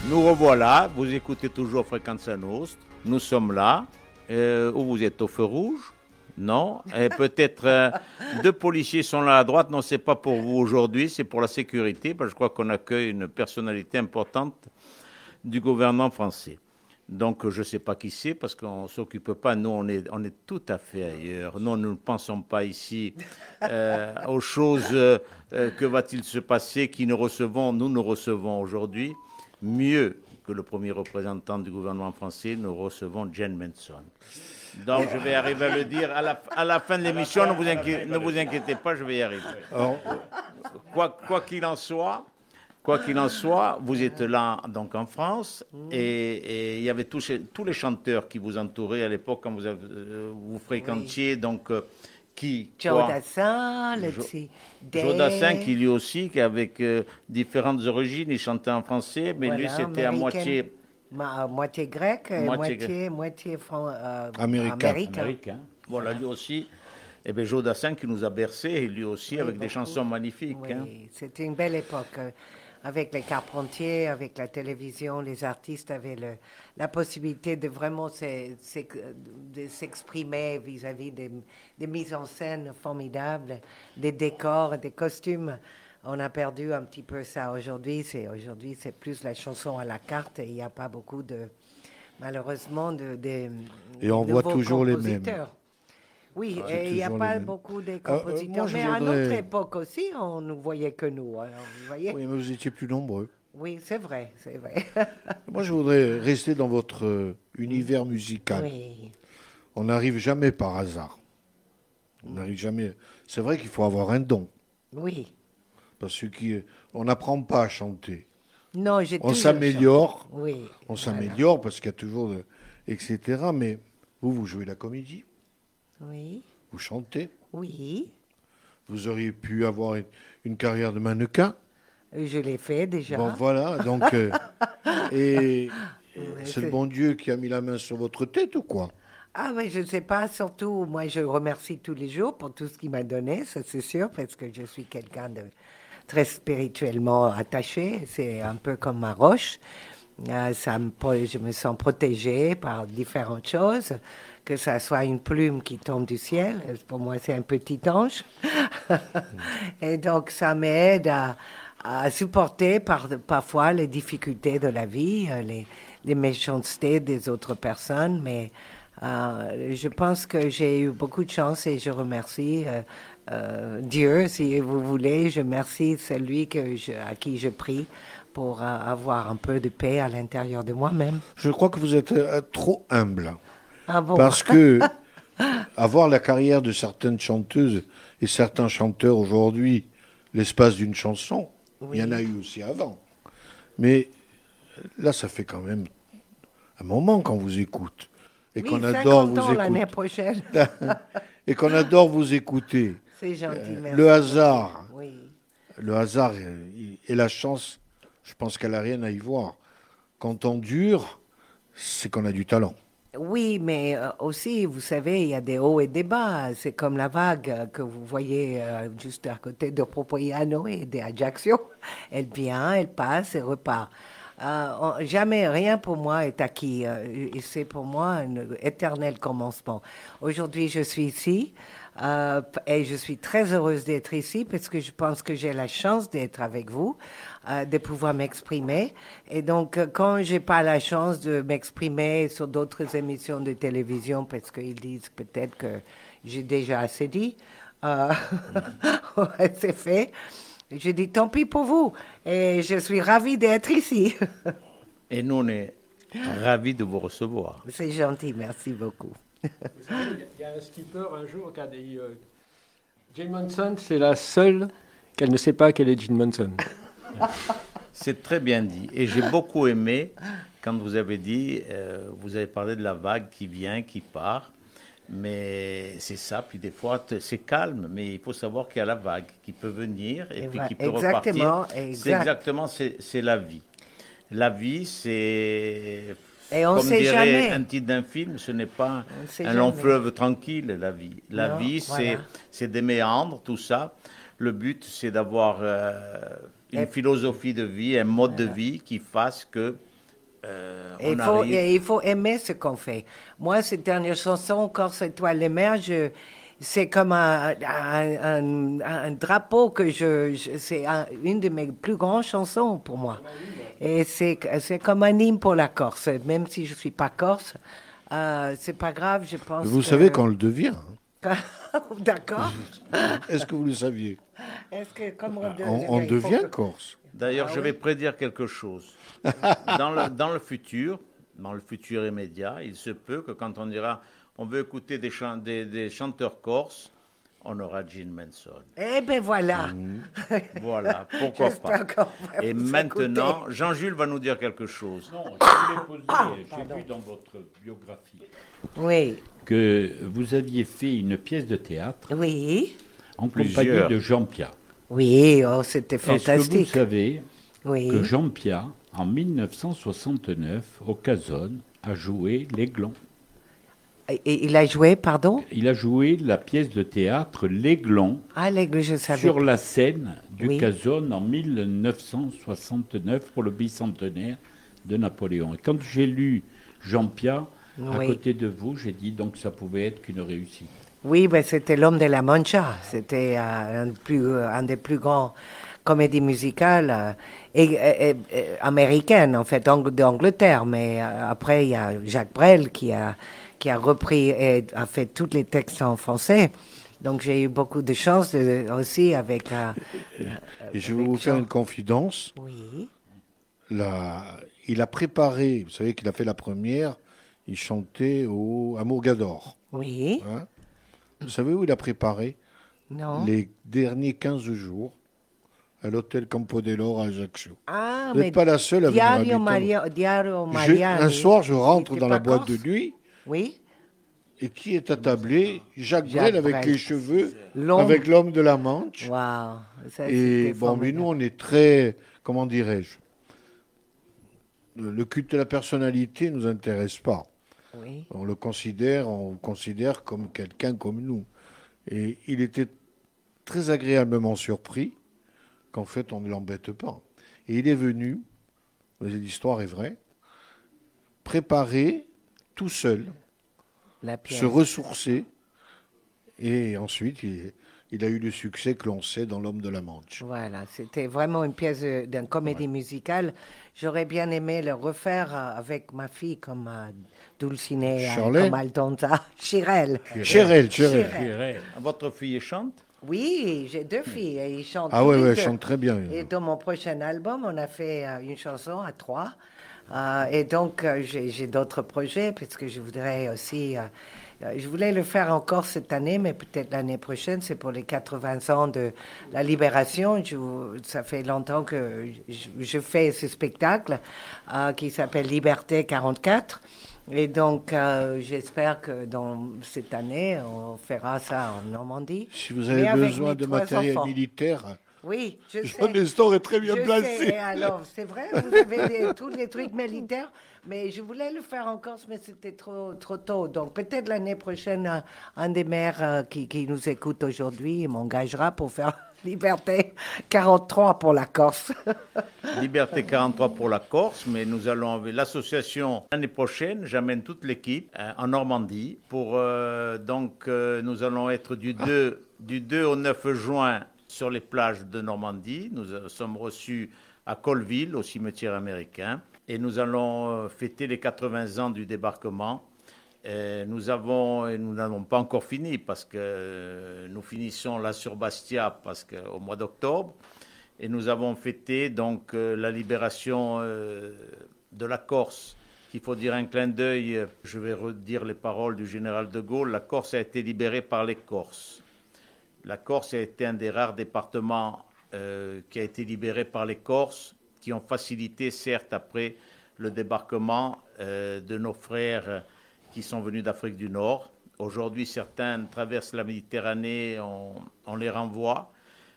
Nous revoilà, vous écoutez toujours Fréquence Nostre. Nous sommes là. Euh, où vous êtes au feu rouge? Non. Et peut-être euh, deux policiers sont là à droite. Non, c'est pas pour vous aujourd'hui, c'est pour la sécurité. Parce que je crois qu'on accueille une personnalité importante du gouvernement français. Donc, je ne sais pas qui c'est parce qu'on ne s'occupe pas. Nous, on est, on est tout à fait ailleurs. Nous, nous ne pensons pas ici euh, aux choses. euh, que va-t-il se passer Qui nous recevons Nous, nous recevons aujourd'hui mieux que le premier représentant du gouvernement français. Nous recevons Jen Manson. Donc, je vais arriver à le dire à la, à la fin de l'émission. Ne, vous inquiétez- ne vous inquiétez pas, je vais y arriver. Quoi qu'il en soit, quoi qu'il en soit, vous êtes là donc en France et, et il y avait tous, ces- tous les chanteurs qui vous entouraient à l'époque quand vous, avez- euh, vous fréquentiez donc euh, qui Joe Dassin, le Jo- petit Joe Dassin qui lui aussi, qui avec euh, différentes origines, il chantait en français, mais lui c'était à américaine. moitié Ma- moitié grec, Moitié moitié, moitié, fran- euh, Américain. américain. Américain. Voilà, lui aussi. Et bien, Joe Dassin qui nous a bercés, et lui aussi, Oui, avec des chansons magnifiques. Oui, hein. c'était une belle époque. Avec les Carpentiers, avec la télévision, les artistes avaient le- la possibilité de vraiment s'exprimer vis-à-vis des, des mises en scène formidables, des décors, des costumes. On a perdu un petit peu ça aujourd'hui. C'est aujourd'hui, c'est plus la chanson à la carte. Il n'y a pas beaucoup de, malheureusement, de, de Et on voit toujours les mêmes. Compositeurs. Oui, et il n'y a pas beaucoup de euh, compositeurs. moi, je mais à notre époque aussi, on ne voyait que nous. alors, vous voyez oui, mais vous étiez plus nombreux. Oui, c'est vrai, c'est vrai. (laughs) Moi, je voudrais rester dans votre euh, univers musical. oui, On n'arrive jamais par hasard. On n'arrive jamais. C'est vrai qu'il faut avoir un don. oui. Parce qu'on n'apprend pas à chanter. Non, j'ai On s'améliore. Oui. On voilà. s'améliore parce qu'il y a toujours. de- etc. Mais vous, vous jouez la comédie. Oui, Vous chantez. oui. Vous auriez pu avoir une, une carrière de mannequin. Je l'ai fait déjà. Bon, voilà. Donc, euh, (laughs) et Ouais, c'est le bon Dieu qui a mis la main sur votre tête ou quoi? Ah, mais je ne sais pas, surtout, moi, je remercie tous les jours pour tout ce qu'il m'a donné, ça c'est sûr, parce que je suis quelqu'un de très spirituellement attaché. C'est un peu comme ma roche. Euh, ça me, je me sens protégée par différentes choses, que ça soit une plume qui tombe du ciel. Pour moi, c'est un petit ange. (laughs) Et donc, ça m'aide à, à supporter par, parfois les difficultés de la vie, euh, les, les méchancetés des autres personnes. Mais euh, je pense que j'ai eu beaucoup de chance et je remercie euh, euh, Dieu, si vous voulez. Je remercie celui que je, à qui je prie pour avoir un peu de paix à l'intérieur de moi-même. Je crois que vous êtes trop humble. Ah bon Parce (laughs) que avoir la carrière de certaines chanteuses et certains chanteurs aujourd'hui, l'espace d'une chanson, il y en a eu aussi avant. Mais là, ça fait quand même un moment qu'on vous écoute. Et Oui, qu'on adore 50 ans vous l'année écouter. prochaine. (laughs) et qu'on adore vous écouter. C'est gentil, merci. Euh, Le hasard, Oui. le hasard et la chance, je pense qu'elle n'a rien à y voir. Quand on dure, c'est qu'on a du talent. Oui, mais euh, aussi, vous savez, il y a des hauts et des bas. C'est comme la vague que vous voyez euh, juste à côté de Propoiano et d'Ajaccio. (laughs) Elle vient, elle passe et repart. Euh, jamais rien pour moi est acquis. c'est pour moi un éternel commencement. Aujourd'hui, je suis ici. Euh, et je suis très heureuse d'être ici parce que je pense que j'ai la chance d'être avec vous, euh, de pouvoir m'exprimer. Et donc, euh, quand j'ai pas la chance de m'exprimer sur d'autres émissions de télévision parce qu'ils disent peut-être que j'ai déjà assez dit, euh, (laughs) c'est fait. Je dis tant pis pour vous. Et je suis ravie d'être ici. (laughs) Et nous, on est ravis de vous recevoir. c'est gentil, merci beaucoup. Vous savez, Il y a un skipper un jour qui a dit euh, Jane Monson, c'est la seule qu'elle ne sait pas qu'elle est Jane Monson. (laughs) C'est très bien dit. Et j'ai beaucoup aimé quand vous avez dit, euh, vous avez parlé de la vague qui vient, qui part. Mais c'est ça, puis des fois c'est calme, mais il faut savoir qu'il y a la vague qui peut venir et, Et puis va- qui peut exactement, repartir. C'est exactement, c'est la vie. La vie, c'est Et on comme sait dirait jamais. un titre d'un film, ce n'est pas un long fleuve tranquille, la vie. La Non, vie, c'est voilà. c'est des méandres, tout ça. Le but, c'est d'avoir euh, une Et- philosophie de vie, un mode de vie qui fasse que euh, on il, faut, il faut aimer ce qu'on fait. Moi, cette dernière chanson, Corse étoile les mers, c'est comme un, un- un- un drapeau que je, je- c'est un- une de mes plus grandes chansons pour moi. Et c'est, c'est comme un hymne pour la Corse, même si je suis pas corse. Euh, c'est pas grave, je pense. Vous que- savez qu'on le devient. hein. (laughs) D'accord. (laughs) Est-ce que vous le saviez? Est-ce que comme on, on, on il faut devient que- corse. D'ailleurs, Ah je oui. vais prédire quelque chose. (laughs) dans, le, dans le futur, dans le futur immédiat, il se peut que quand on dira on veut écouter des, chan- des, des chanteurs corses, on aura Gene Manson. Eh ben voilà. Voilà, pourquoi (laughs) pas. Et maintenant, Jean-Jules va nous dire quelque chose. Non, je voulais poser, j'ai vu dans votre biographie Oui, que vous aviez fait une pièce de théâtre oui, en Plusieurs. compagnie de Jean Pia. oui, oh, c'était Est-ce que vous fantastique. savez Oui. que Jean Pia, en 1969, au Casone, a joué L'Aiglon Et- et il a joué, pardon Il a joué la pièce de théâtre L'Aiglon Ah, l'aigle, je savais. sur la scène du Oui. Casone en 1969 pour le bicentenaire de Napoléon. Et quand j'ai lu Jean Pia à côté de vous, j'ai dit donc ça pouvait être qu'une réussite. Oui, ben, c'était l'homme de la Mancha. C'était euh, un, euh, un des plus grands comédies musicales euh, et, et- et- américaines, en fait, Ang- d'Angleterre. Mais après, il y a Jacques Brel qui a, qui a repris et a fait tous les textes en français. Donc, j'ai eu beaucoup de chance de- aussi avec... euh, je vais vous faire Jean. une confidence. Oui. La- Il a préparé, vous savez qu'il a fait la première, il chantait au, à Mourgador. Oui. hein? Vous savez où il a préparé? Non. Les derniers 15 jours à l'hôtel Campo dell'Oro à Ajaccio. Ah, Vous n'êtes pas la seule à venir Diario. Maria, Diario Je- Mariani. un soir, je rentre dans la boîte de nuit Oui. et qui est attablé Jacques, Jacques Brel avec Brel. les cheveux, avec l'homme de la Manche. Waouh. Ça, Et bon, mais nous, on est très, comment dirais-je, le culte de la personnalité ne nous intéresse pas. Oui. On le considère, on le considère comme quelqu'un comme nous. Et il était très agréablement surpris qu'en fait, on ne l'embête pas. Et il est venu, l'histoire est vraie, préparer tout seul, La pièce. se ressourcer, et ensuite, il, il a eu le succès que l'on sait dans L'homme de la Manche. Voilà, c'était vraiment une pièce de- d'une comédie musicale. J'aurais bien aimé le refaire euh, avec ma fille comme euh, Dulcinea, comme Aldonza, Chirel. Chérel. Chirel. Votre fille chante? Oui, j'ai deux filles et ils chantent. Ah ouais, toutes ouais, les elle deux. chante très bien. Et dans mon prochain album, on a fait euh, une chanson à trois. Euh, et donc, euh, j'ai d'autres projets parce que je voudrais aussi. euh, je voulais le faire encore cette année, mais peut-être l'année prochaine. C'est pour les 80 ans de la libération. Je, ça fait longtemps que je, je fais ce spectacle qui s'appelle Liberté 44. Et donc, euh, j'espère que dans cette année, on fera ça en Normandie. Si vous avez besoin de matériel enfants. militaire, Oui, je sais. Jean Nestor est très bien Je placé. sais, et alors, c'est vrai, vous avez des- (laughs) tous les trucs militaires, mais je voulais le faire en Corse, mais c'était trop, trop tôt. Donc, peut-être l'année prochaine, un, des maires euh, qui, qui nous écoute aujourd'hui m'engagera pour faire (laughs) Liberté 43 pour la Corse. (laughs) Liberté 43 pour la Corse, mais nous allons avec l'association l'année prochaine. J'amène toute l'équipe euh, en Normandie pour euh, donc euh, nous allons être du 2 du 2 au 9 juin sur les plages de Normandie. Nous euh, sommes reçus à Colville au cimetière américain et nous allons euh, fêter les 80 ans du débarquement. Euh, nous avons, et nous n'avons pas encore fini parce que euh, nous finissons là sur Bastia parce que, au mois d'octobre et nous avons fêté donc la libération de la Corse. Il faut dire un clin d'œil, je vais redire les paroles du général de Gaulle, la Corse a été libérée par les Corses. La Corse a été un des rares départements euh, qui a été libéré par les Corses, qui ont facilité, certes, après le débarquement euh, de nos frères euh, qui sont venus d'Afrique du Nord. Aujourd'hui, certains traversent la Méditerranée, on, les renvoie.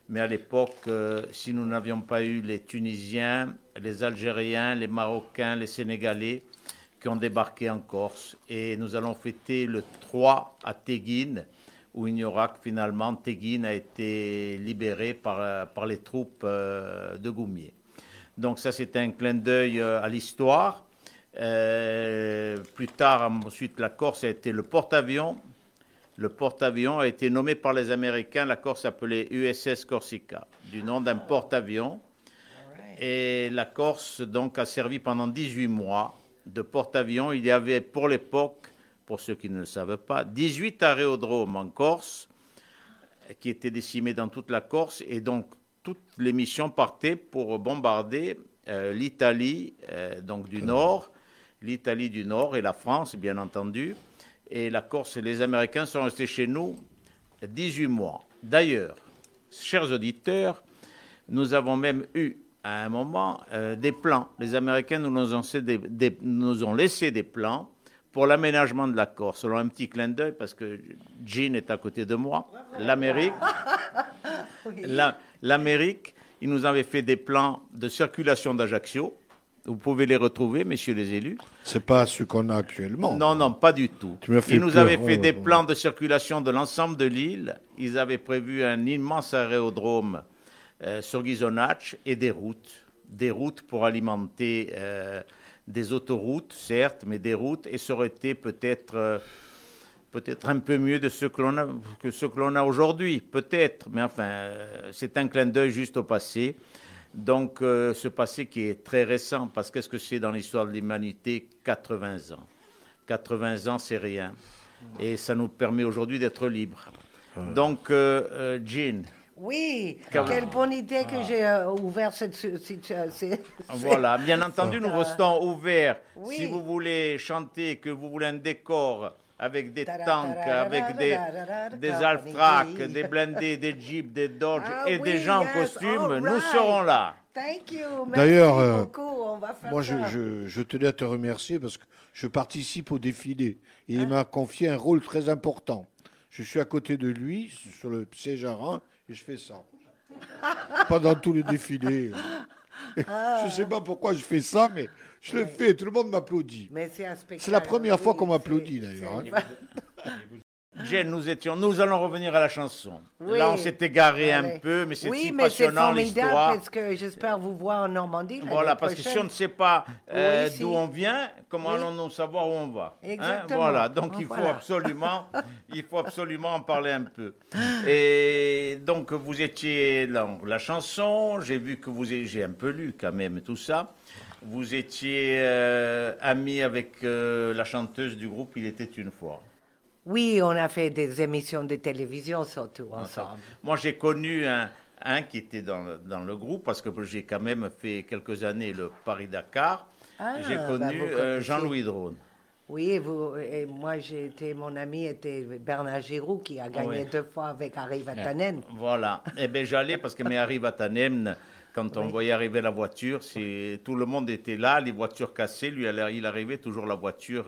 Mais à l'époque, si nous n'avions pas eu les Tunisiens, les Algériens, les Marocains, les Sénégalais qui ont débarqué en Corse. Et nous allons fêter le 3 à Téguine, où il n'y aura que finalement Téguine a été libéré par, par les troupes euh, de Goumier. Donc ça, c'est un clin d'œil euh, à l'histoire. Euh, plus tard, ensuite, la Corse a été le porte-avions. Le porte-avions a été nommé par les Américains, la Corse appelée USS Corsica, du nom d'un porte-avions. Et la Corse, donc, a servi pendant 18 mois de porte-avions. Il y avait, pour l'époque, pour ceux qui ne le savent pas, 18 aérodromes en Corse qui étaient décimés dans toute la Corse. Et donc, toutes les missions partaient pour bombarder euh, l'Italie, euh, donc du Nord, l'Italie du Nord et la France, bien entendu. Et la Corse et les Américains sont restés chez nous 18 mois. D'ailleurs, chers auditeurs, nous avons même eu à un moment euh, des plans. Les Américains nous, ont laissé des plans pour l'aménagement de la Corse. Selon un petit clin d'œil, parce que Jean est à côté de moi, l'Amérique, (laughs) la- l'Amérique, ils nous avaient fait des plans de circulation d'Ajaccio. Vous pouvez les retrouver, messieurs les élus. C'est pas ce qu'on a actuellement. Non, non, pas du tout. Tu m'as fait Ils nous peur, avaient ouais, fait des ouais, ouais. plans de circulation de l'ensemble de l'île. Ils avaient prévu un immense aérodrome euh, sur Ghisonacci et des routes. Des routes pour alimenter euh, des autoroutes, certes, mais des routes. Et ça aurait été peut-être euh, peut-être un peu mieux de ce que l'on a, que ce que l'on a aujourd'hui. Peut-être. Mais enfin, euh, c'est un clin d'œil juste au passé. Donc, euh, ce passé qui est très récent, parce qu'est-ce que c'est dans l'histoire de l'humanité? 80 ans. 80 ans, c'est rien. Et ça nous permet aujourd'hui d'être libres. Donc, euh, euh, Jean, Oui, Car- quelle bonne idée que j'ai euh, ouvert cette situation. voilà, bien (laughs) entendu, nous restons ouverts. Oui. Si vous voulez chanter, que vous voulez un décor avec des tanks, avec des, des des blindés, des jeeps, des Dodge Ah et des gens en costume, nous serons là. Thank you. Merci D'ailleurs, euh, Moi, je, je, je tenais à te remercier parce que je participe au défilé et Hein? il m'a confié un rôle très important. Je suis à côté de lui, sur le siège à rein, et je fais ça. Pendant tout le défilé. Ah. Je ne sais pas pourquoi je fais ça, mais je le fais. Tout le monde m'applaudit. Mais c'est un spectacle. C'est la première fois qu'on m'applaudit, d'ailleurs, hein. Jen, nous étions, nous allons revenir à la chanson. Oui. Là, on s'est égaré un peu, mais c'est Oui, si mais c'est passionnant l'histoire. parce que j'espère vous voir en Normandie. Voilà, parce que si on ne sait pas euh, Oui, si. d'où on vient, comment allons-nous savoir où on va hein? Exactement. Voilà, donc il faut absolument, (laughs) il faut absolument en parler un peu. Et donc vous étiez dans la chanson, j'ai vu que vous, j'ai un peu lu quand même tout ça. Vous étiez euh, ami avec euh, la chanteuse du groupe Il était une fois. Oui, on a fait des émissions de télévision surtout ensemble. Moi, j'ai connu un, un qui était dans le, dans le groupe parce que j'ai quand même fait quelques années le Paris-Dakar. Ah, j'ai bah, connu euh. Jean-Louis Drone. Oui, et, vous, et moi, j'ai été, mon ami était Bernard Giroud qui a gagné Oui. deux fois avec Harry Vatanen. Voilà. Eh bien, j'allais parce que mais arrive à Tanem, quand on voyait arriver la voiture, c'est tout le monde était là, les voitures cassées. Lui, il arrivait toujours la voiture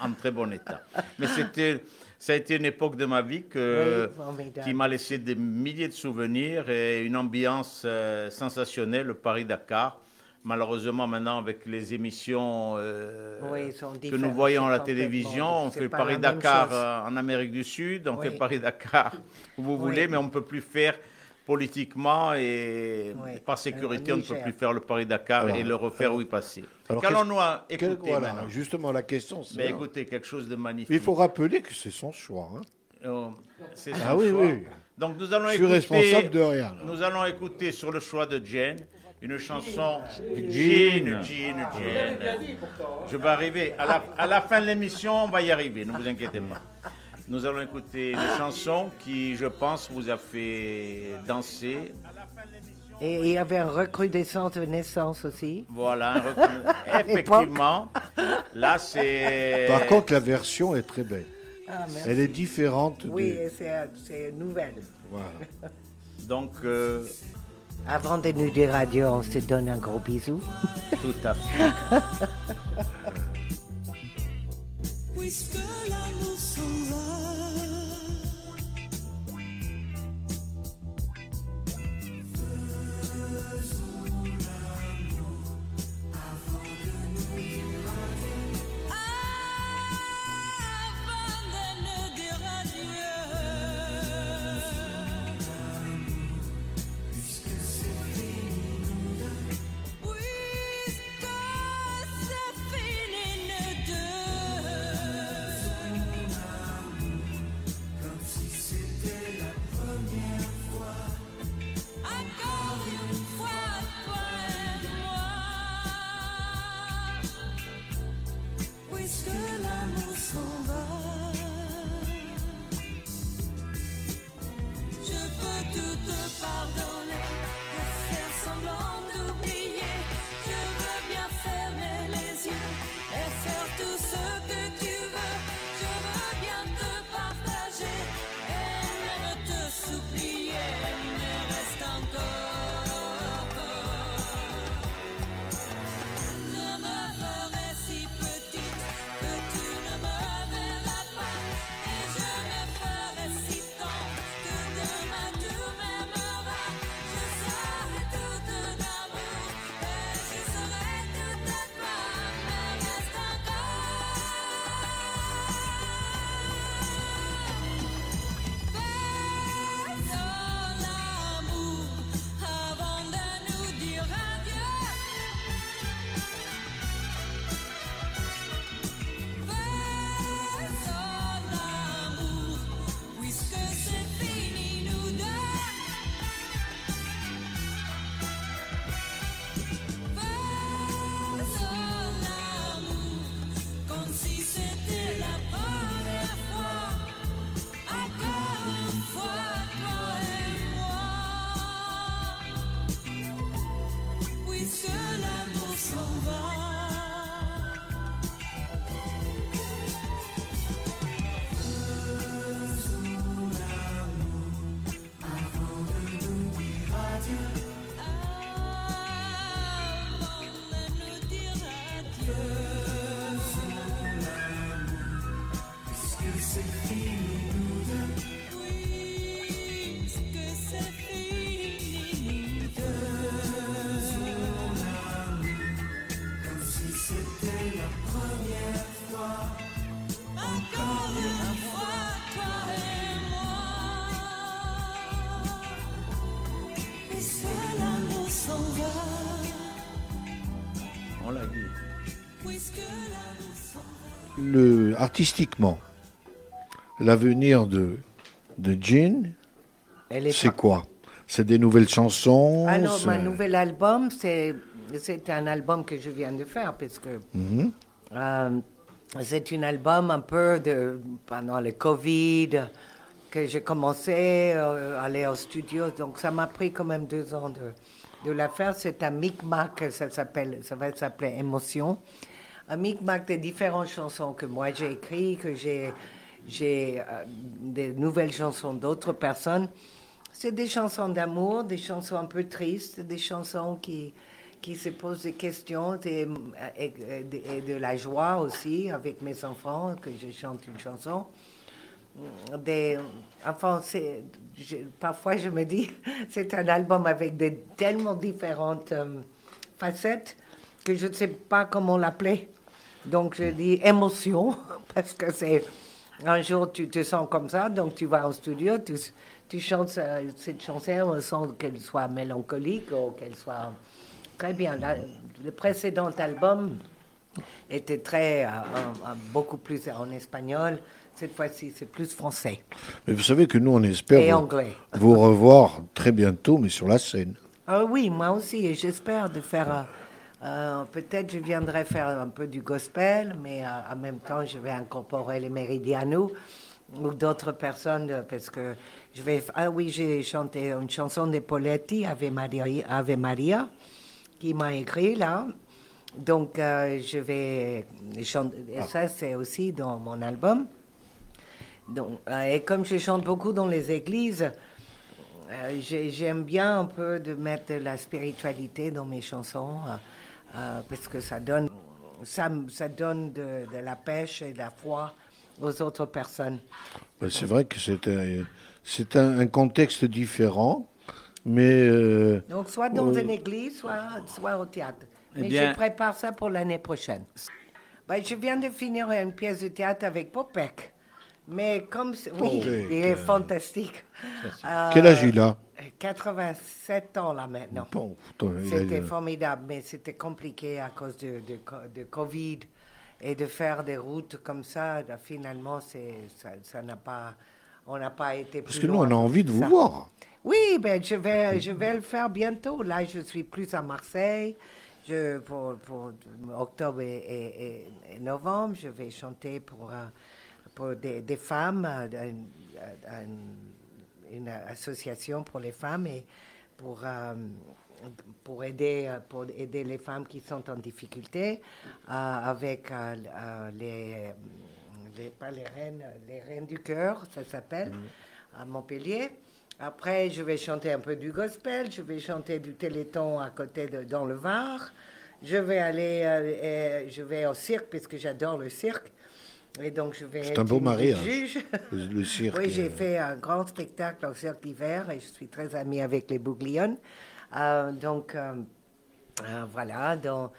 en, en très bon état. Mais c'était, ça a été une époque de ma vie que, Oui, formidable. qui m'a laissé des milliers de souvenirs et une ambiance euh, sensationnelle, le Paris-Dakar. Malheureusement, maintenant, avec les émissions euh, Oui, que nous voyons à la télévision, on fait Paris-Dakar euh, en Amérique du Sud, on Oui. fait Paris-Dakar où (laughs) vous voulez, mais on ne peut plus faire politiquement et par sécurité, on ne peut plus faire le Paris-Dakar Alors, et le refaire où il passait. alors, Qu'allons-nous Quel- écouter voilà, maintenant justement, la question, c'est. Mais écoutez, quelque chose de magnifique. Il faut rappeler que c'est son choix. hein. Oh, c'est Ah son oui, choix. oui. Donc nous allons Je suis écouter, responsable de rien. là. Nous allons écouter sur le choix de Jane une chanson Jean. Jean, Jean, Jane. Je vais arriver. À la, à la fin de l'émission, on va y arriver, ne vous inquiétez pas. Nous allons écouter une chanson qui, je pense, vous a fait danser. Et il y avait un recrudescence de naissance aussi. Voilà, un (laughs) effectivement. Là, c'est. Par contre, la version est très belle. Ah, merci. Elle est différente. Oui, de- c'est nouvelle. Voilà. (laughs) Donc, euh, Avant de nous dire adieu, on se donne un gros bisou. tout à (laughs) fait. Artistiquement, l'avenir de, de Jean, c'est quoi? C'est des nouvelles chansons Ah non, mon nouvel album, c'est un album que je viens de faire parce que Mhm. euh, c'est un album un peu de pendant le Covid que j'ai commencé euh, à aller au studio, donc ça m'a pris quand même deux ans de, de la faire. C'est un micmac, ça ça va s'appeler Émotion. Un micmac de différentes chansons que moi j'ai écrites, que j'ai j'ai euh, des nouvelles chansons d'autres personnes. C'est des chansons d'amour, des chansons un peu tristes, des chansons qui, qui se posent des questions et, de la joie aussi avec mes enfants, que je chante une chanson. Des, enfin, je- parfois je me dis, (laughs) c'est un album avec des tellement différentes euh, facettes que je ne sais pas comment l'appeler. Donc je dis émotion, (laughs) parce que c'est un jour tu te sens comme ça, donc tu vas au studio, tu, tu chantes euh, cette chanson sans qu'elle soit mélancolique ou qu'elle soit très bien. La- le précédent album était très, euh, euh, euh, beaucoup plus en espagnol. Cette fois-ci, c'est plus français Mais vous savez que nous, on espère et vous, anglais. vous revoir très bientôt, mais sur la scène. Ah oui, moi aussi, et j'espère de faire. euh, euh, Peut-être je viendrai faire un peu du gospel, mais euh, en même temps, je vais incorporer les Meridianos ou d'autres personnes, euh, parce que je vais. Ah oui, j'ai chanté une chanson de Poletti, Ave Maria, Ave Maria qui m'a écrit là. Donc, euh, je vais chanter. Et ça, c'est aussi dans mon album. Donc, euh, et comme je chante beaucoup dans les églises, euh, j'ai- J'aime bien un peu de mettre de la spiritualité dans mes chansons euh, parce que ça donne, ça, ça donne de, de la pêche et de la foi aux autres personnes. Ben, C'est vrai que c'est un, c'est un, un contexte différent, mais euh, Donc, soit dans Euh, une église, soit, soit au théâtre. Eh Mais bien- je prépare ça pour l'année prochaine. Ben, je viens de finir une pièce de théâtre avec Popek. Mais comme... Oui, il est euh, fantastique. Euh, quel âge il a? 87 ans là maintenant. Bon, C'était formidable, mais c'était compliqué à cause de, de, co- de Covid. Et de faire des routes comme ça, finalement, ça, n'a pas, on n'a pas été Parce plus que nous, on a envie de vous ça. voir. Oui, ben, je, vais, je vais le faire bientôt. Là, je suis plus à Marseille. Je, pour, pour octobre et, et- et- et novembre, je vais chanter pour, euh, pour des, des femmes, euh, une- association pour les femmes et pour, euh, pour, aider, pour aider les femmes qui sont en difficulté euh, avec euh, les, les, pas les reines, les reines du cœur, ça s'appelle, à Montpellier. Après, je vais chanter un peu du gospel, je vais chanter du téléthon à côté de, dans le Var. Je vais aller, je vais au cirque, puisque j'adore le cirque. Et donc, je vais C'est un beau mariage. juge. Le, cirque. Oui, j'ai euh, fait un grand spectacle au cirque d'hiver et je suis très amie avec les Bouglions. Euh, donc, euh, euh, voilà, donc,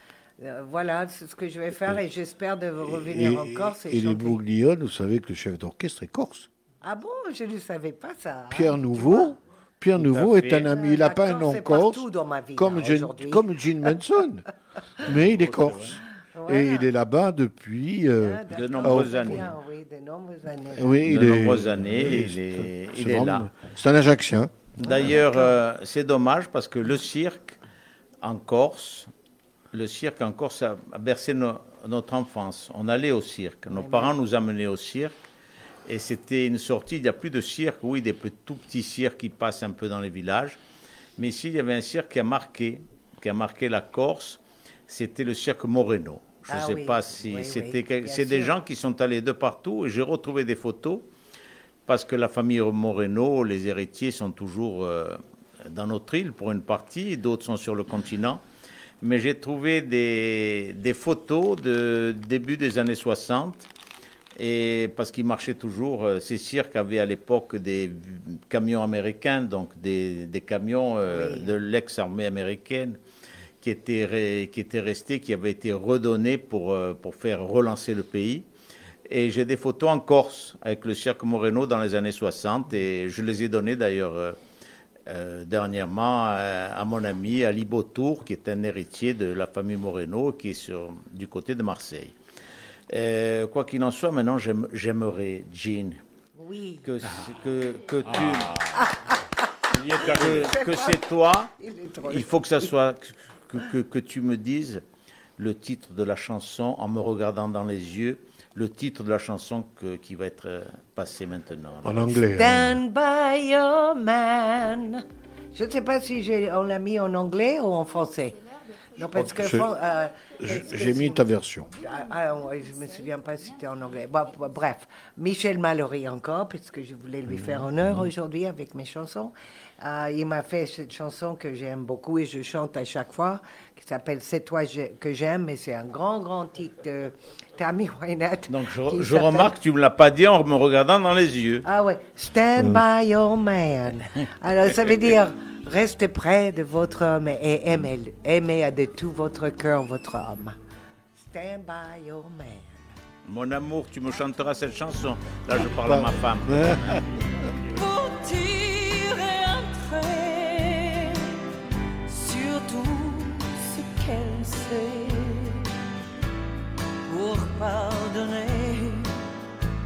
voilà c'est ce que je vais faire et j'espère de revenir et, en Corse et, et les. Bouglione, vous savez que le chef d'orchestre est corse. Ah bon, je ne savais pas ça. hein, Pierre Nouveau. Pierre Nouveau est un ami. Il n'a pas un Corse nom corse, ma vie, comme, hein, Gene, aujourd'hui. comme Gene Manson, (laughs) mais il est corse. Voilà. Et il est là-bas depuis. euh, Ah, de nombreuses années. bien, oui, de nombreuses années. oui, il de est, nombreuses années, il est- il là. C'est un Ajaxien. D'ailleurs, euh, c'est dommage parce que le cirque en Corse, le cirque en Corse a, bercé no- notre enfance. On allait au cirque. Nos parents nous amenaient au cirque. Et c'était une sortie. Il n'y a plus de cirque. Oui, des tout petits cirques qui passent un peu dans les villages. Mais ici, il y avait un cirque qui a marqué, qui a marqué la Corse. C'était le cirque Moreno. Je ne Ah sais oui, pas si oui, c'était. c'est des gens qui sont allés de partout. Et j'ai retrouvé des photos parce que la famille Moreno, les héritiers sont toujours euh, dans notre île pour une partie, d'autres sont sur le continent. Mais j'ai trouvé des, des photos de début des années 60, et parce qu'ils marchaient toujours. euh, Ces cirques avaient à l'époque des camions américains, donc des, des camions euh, de l'ex-armée américaine qui étaient, re- qui étaient restés, qui avaient été redonnés pour, euh, pour faire relancer le pays. Et j'ai des photos en Corse avec le cirque Moreno dans les années 60 et je les ai données d'ailleurs euh, euh, dernièrement à mon ami Ali Botour, qui est un héritier de la famille Moreno, qui est sur, du côté de Marseille. Euh, quoi qu'il en soit, maintenant j'aime- j'aimerais, Jean, Oui. que, que, que tu que, que c'est toi. Il Il faut que ça soit que, que, que tu me dises le titre de la chanson en me regardant dans les yeux, le titre de la chanson que- qui va être euh, passée maintenant. En anglais. hein. Stand by your man. Je ne sais pas si on l'a mis en anglais ou en français. Non, parce que. Euh, J'ai mis ta version. Ah, ah, je me souviens pas si c'était en anglais. Bon, bref, Michel Mallory encore, puisque je voulais lui faire honneur aujourd'hui avec mes chansons. Euh, il m'a fait cette chanson que j'aime beaucoup et je chante à chaque fois, qui s'appelle C'est toi que j'aime, mais c'est un grand, grand titre de Tammy Wynette. (laughs) Donc je, je remarque que tu ne me l'as pas dit en me regardant dans les yeux. Ah ouais, Stand by your man. Alors ça veut dire restez près de votre homme et aimez-le. Aimez de tout votre cœur votre homme. Stand by your man. Mon amour, tu me chanteras cette chanson. Là, je parle à ma femme. (laughs) pour pardonner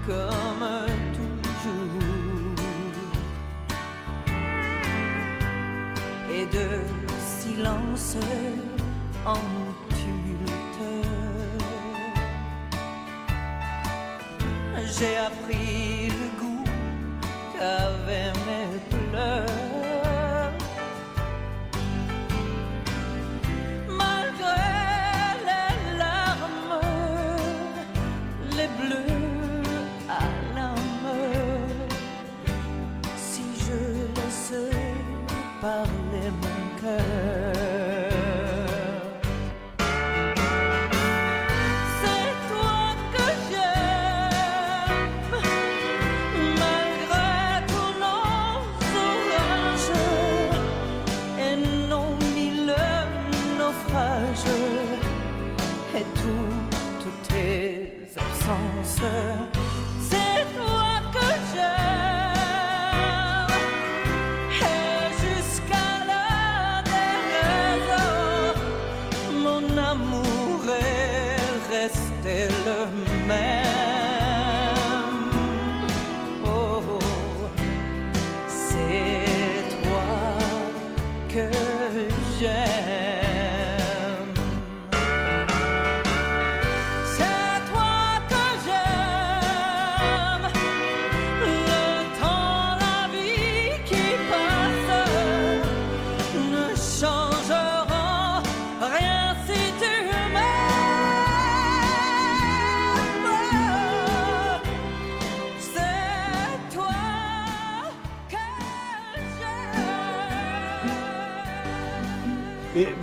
comme toujours, et de silence en tumulte. J'ai appris le goût qu'avaient mes pleurs.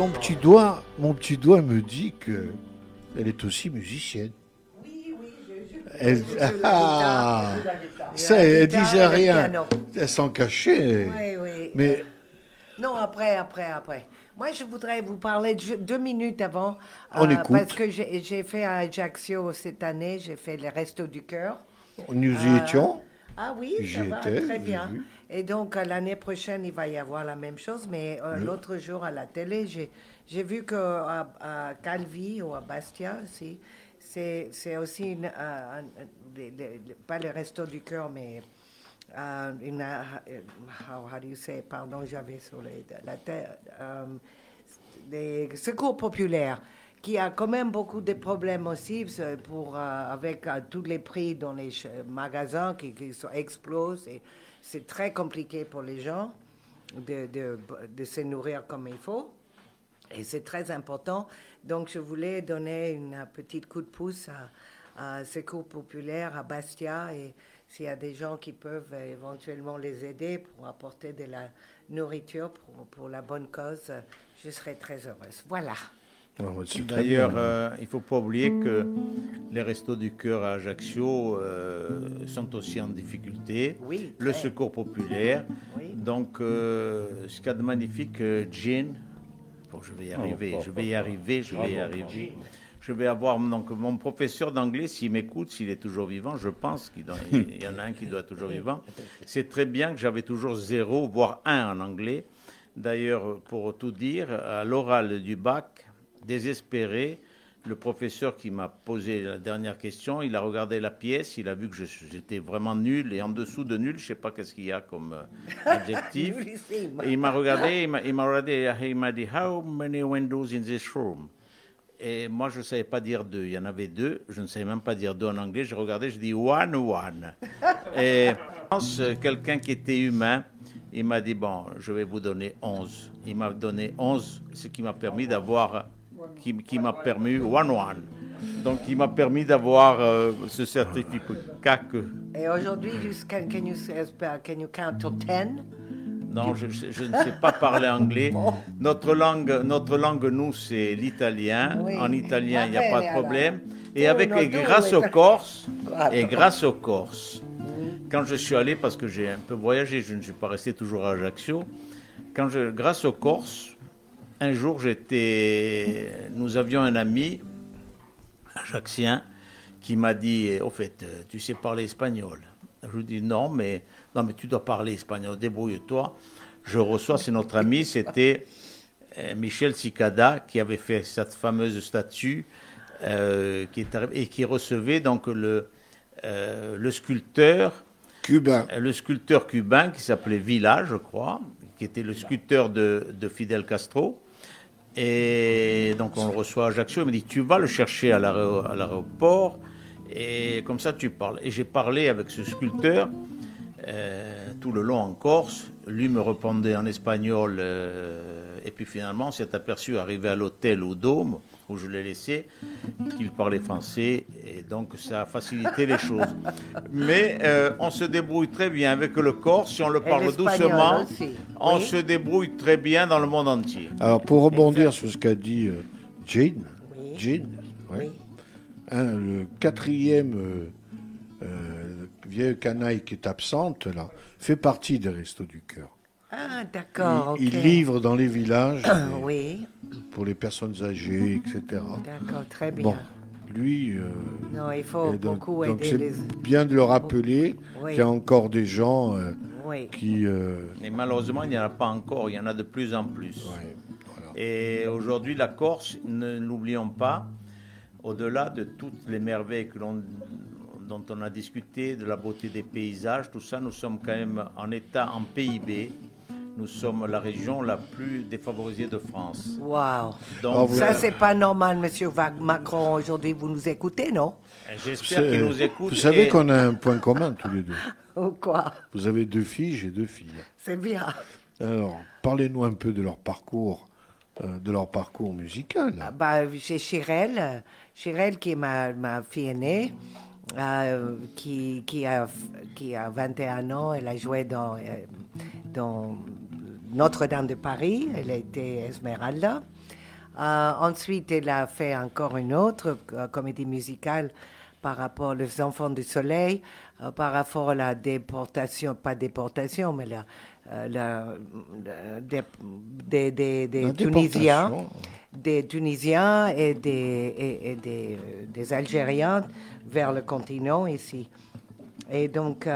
Mon petit doigt, mon petit doigt me dit que elle est aussi musicienne. Elle, ah, ça, elle guitare disait rien. Elle s'en cachait. Oui, oui. Mais Non, après, après, après. Moi, je voudrais vous parler de- deux minutes avant. euh, On écoute. Parce que j'ai fait à Ajaccio cette année, j'ai fait les Restos du Cœur. nous y Ah. étions. Ah oui, J'y ça va, très bien. Et donc, l'année prochaine, il va y avoir la même chose. Mais euh, l'autre jour, à la télé, j'ai vu qu'à à Calvi ou à Bastia aussi, c'est aussi, une, un- pas les restos du cœur, mais euh, une, euh, how, how do you say, pardon, j'avais sur les- la tête, euh, des secours populaires qui a quand même beaucoup de problèmes aussi pour, euh, avec tous les prix dans les magasins qui, qui sont- explosent. et C'est très compliqué pour les gens de, de, de se nourrir comme il faut. Et c'est très important. Donc, je voulais donner une petite coup de pouce à, à Secours Populaire, à Bastia. Et s'il y a des gens qui peuvent éventuellement les aider pour apporter de la nourriture pour, pour la bonne cause, je serai très heureuse. Voilà. Ah, D'ailleurs, bien. euh, il ne faut pas oublier que les restos du cœur à Ajaccio euh, sont aussi en difficulté. Oui, Le très. secours populaire. Oui. Donc, euh, ce qu'il y a de magnifique, Jean, bon, je vais y arriver, oh, je vais y oh, arriver, je vais y arriver. Je vais avoir donc, mon professeur d'anglais, s'il m'écoute, s'il est toujours vivant, je pense qu'il doit- il y en a un qui doit être toujours vivant. C'est très bien que j'avais toujours zéro, voire un en anglais. D'ailleurs, pour tout dire, à l'oral du bac, désespéré, le professeur qui m'a posé la dernière question, il a regardé la pièce, il a vu que j'étais vraiment nul et en dessous de nul, je ne sais pas qu'est-ce qu'il y a comme euh, (laughs) adjectif. Et il m'a regardé, il m'a- regardé, il m'a dit How many windows in this room? Et moi, je ne savais pas dire deux. Il y en avait deux. Je ne savais même pas dire deux en anglais. Je regardais, je dis one, one. Et je pense, euh, quelqu'un qui était humain, il m'a dit Bon, je vais vous donner 11. Il m'a donné 11, ce qui m'a permis d'avoir. Qui, qui m'a permis one, one. Donc, il m'a permis d'avoir euh, ce certificat que. Et aujourd'hui, can, can, you, can you count to 10? Non, je, ne sais pas parler anglais. Notre langue, notre langue, nous, c'est l'italien. Oui. En italien, il n'y a Va pas de problème. Et avec et grâce aux Corses, et grâce aux Corses, quand je suis allé, parce que j'ai un peu voyagé, je ne suis pas resté toujours à Ajaccio, quand je, grâce aux Corses, un jour, j'étais, nous avions un ami ajaccien qui m'a dit, au fait, euh, tu sais parler espagnol Je lui dis non, mais non, mais tu dois parler espagnol, débrouille-toi. Je reçois, c'est notre ami, c'était euh, Michel Cicada qui avait fait cette fameuse statue euh, qui est arrivée- et qui recevait donc le, euh, le sculpteur Cubain. le sculpteur cubain qui s'appelait Villa, je crois, qui était le sculpteur de, de Fidel Castro. Et donc on le reçoit à Ajaccio. Il me dit Tu vas le chercher à l'aéro- à l'aéroport et comme ça tu parles. Et j'ai parlé avec ce sculpteur euh, tout le long en Corse. Lui me répondait en espagnol. euh, et puis finalement, s'est aperçu, arrivé à l'hôtel au Dôme, où je l'ai laissé, qu'il parlait français. Et donc ça a facilité les choses. Mais euh, on se débrouille très bien avec le Corse. Si on le parle doucement, aussi. on Oui. se débrouille très bien dans le monde entier. Alors, pour rebondir sur ce qu'a dit euh, Jane, Oui. Jane, ouais, Oui. hein, le quatrième euh, euh, vieille canaille qui est absente, là, fait partie des Restos du Cœur. Ah, d'accord. Il, il livre dans les villages et (coughs) Oui, pour les personnes âgées, etc. d'accord, très bien. Bon, lui, euh, Non, il faut donc- beaucoup donc aider c'est les. bien de le rappeler Oui. qu'il y a encore des gens euh, Oui. qui... euh, Et malheureusement, il n'y en a pas encore. Il y en a de plus en plus. ouais, voilà. Et aujourd'hui, la Corse, ne l'oublions pas, au-delà de toutes les merveilles que l'on- dont on a discuté, de la beauté des paysages, tout ça, nous sommes quand même en état, en PIB, nous sommes la région la plus défavorisée de France. Waouh. Donc, vous- Ça, c'est pas normal, monsieur Macron. Aujourd'hui, vous nous écoutez, non? J'espère C'est- qu'ils nous écoutent. Vous savez et- qu'on a un point commun tous les deux. (laughs) Ou quoi? Vous avez deux filles, j'ai deux filles. C'est bien. Alors, parlez-nous un peu de leur parcours, euh, de leur parcours musical. Ah, Bah, j'ai Chirel, euh, Chirel qui est ma, ma fille aînée, euh, qui, qui, a, qui a 21 ans. Elle a joué dans, euh, dans Notre-Dame de Paris. Elle a été Esmeralda. Euh, ensuite, elle a fait encore une autre euh, comédie musicale par rapport aux enfants du soleil, euh, par rapport à la déportation, pas déportation, mais la, la- la- des, des, des- des La Tunisiens, des Tunisiens et des, et, et des, Algériens vers le continent ici. Et donc,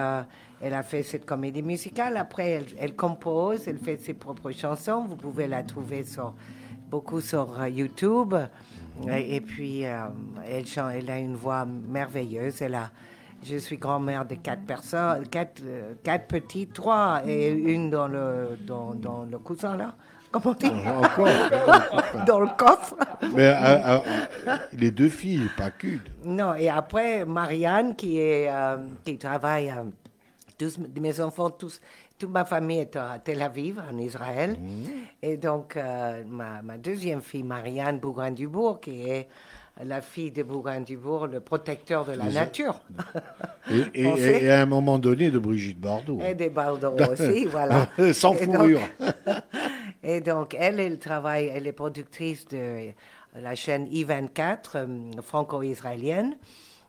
elle a fait cette comédie musicale. Après, elle, elle compose, elle fait ses propres chansons. Vous pouvez la trouver sur, beaucoup sur euh, YouTube. Et, et puis, euh, elle, chan- elle a une voix merveilleuse. Elle a, je suis grand-mère de quatre personnes, quatre, euh, quatre petits, trois et une dans le, dans, dans le cousin là. Comment on dit? Encore. (laughs) Dans le coffre. Mais les deux filles, pas qu'une. Non, et après, Marianne, qui, est, euh, qui travaille, tous mes enfants, tous, toute ma famille est à Tel Aviv, en Israël. Et donc, euh, ma, ma deuxième fille, Marianne Bougrain-Dubourg, qui est la fille de Bougrain-Dubourg, le protecteur de la nature. (laughs) Et, à un moment donné, de Brigitte Bardot. Et des Bardot aussi, (laughs) voilà. (laughs) Sans donc- fourrure. Et donc, elle, elle travaille, elle est productrice de la chaîne I24 euh, franco-israélienne.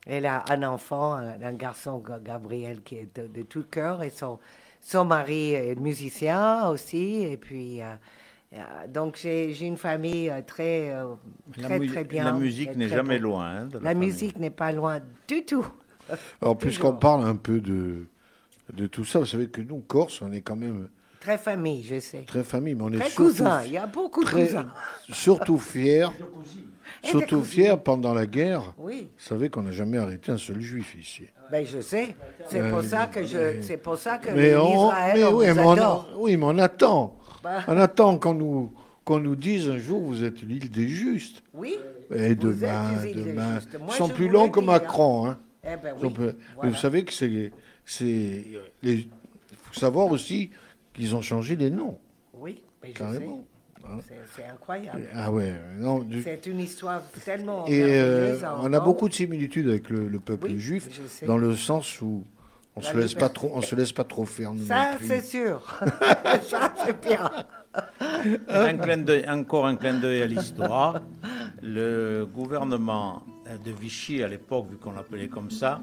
Elle a un enfant, un, un garçon, Ga- Gabriel, qui est de, de tout cœur, et son, son mari est musicien aussi. Et puis, euh, euh, donc, j'ai une famille euh, très, La, très, très bien. la musique n'est très jamais loin. hein, de La famille. musique n'est pas loin du tout. (laughs) Alors, puisqu'on parle un peu de, de tout ça, vous savez que nous, Corse, on est quand même Très famille, je sais. très famille, mais on est Très surtout, cousin, il y a beaucoup de très- cousins. surtout fiers. (laughs) Et des Surtout fiers pendant la guerre. Oui. Vous savez qu'on n'a jamais arrêté un seul juif ici. Ben, je sais. C'est pour ça que je, c'est pour ça que Euh, Mais, on, mais oui, mais on, oui, mais on attend. Bah. On attend qu'on nous, qu'on nous dise un jour vous êtes l'île des justes. Oui. Et demain, demain. Ils sont plus longs que Macron. Hein. Eh ben oui. Mais vous savez que c'est. c'est les- Il faut savoir aussi qu'ils ont changé les noms, Oui, mais carrément. Sais. C'est- incroyable. Ah ouais, non. du- C'est une histoire tellement Et euh, on a beaucoup de similitudes avec le, le peuple Oui, juif, dans le sens où on La se laisse pas trop, on se laisse pas trop faire. nous Ça, c'est sûr. (laughs) ça, c'est bien. Un clin d'œil- encore un clin d'œil à l'histoire. Le gouvernement de Vichy, à l'époque, vu qu'on l'appelait comme ça,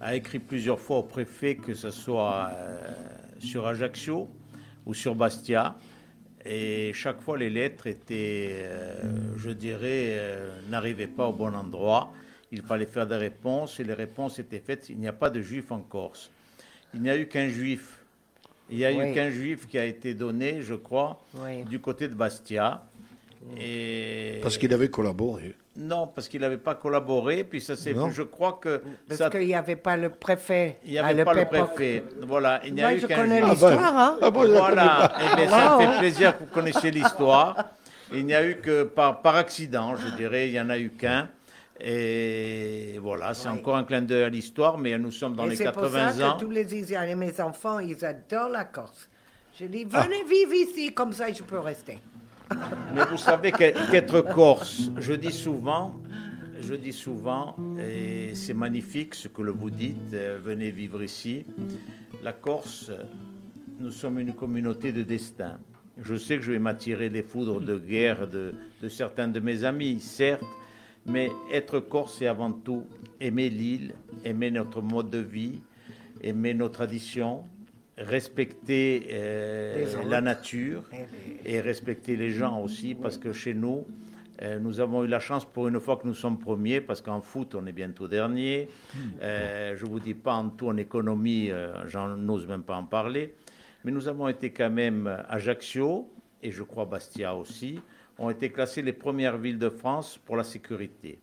a écrit plusieurs fois au préfet, que ce soit euh, sur Ajaccio ou sur Bastia. Et chaque fois, les lettres étaient, euh, je dirais, euh, n'arrivaient pas au bon endroit. il fallait faire des réponses et les réponses étaient faites. Il n'y a pas de juifs en Corse. Il n'y a eu qu'un juif. Il n'y a Oui. eu qu'un juif qui a été donné, je crois, Oui. du côté de Bastia. Et Parce qu'il avait collaboré. Non, parce qu'il n'avait pas collaboré. Puis ça s'est, Non. je crois que Parce ça, qu'il n'y avait pas le préfet. il n'y avait pas le préfet. Voilà, il n'y a Moi, eu je qu'un connais l'histoire, hein. Ah bon, je la connais Voilà, pas. Eh bien, ça me fait plaisir que vous connaissiez l'histoire. Il n'y a eu que par, par accident, je dirais, il n'y en a eu qu'un. Et voilà, c'est Oui. encore un clin d'œil à l'histoire, mais nous sommes dans Et les c'est pour 80 ça ans. que tous les Israéliens, mes enfants, ils adorent la Corse. Je dis, Ah. venez vivre ici, comme ça je peux rester. Mais vous savez qu'être corse, je dis souvent, je dis souvent, et c'est magnifique ce que vous dites, euh, venez vivre ici. La Corse, nous sommes une communauté de destin. Je sais que je vais m'attirer les foudres de guerre de, de certains de mes amis, certes, mais être corse, c'est avant tout aimer l'île, aimer notre mode de vie, aimer nos traditions, respecter euh, la nature et respecter les gens aussi, parce que chez nous, euh, nous avons eu la chance pour une fois que nous sommes premiers, parce qu'en foot, on est bientôt dernier. Euh, je ne vous dis pas en tout en économie, j'en n'ose même pas en parler. Mais nous avons été quand même Ajaccio, et je crois Bastia aussi, ont été classés les premières villes de France pour la sécurité.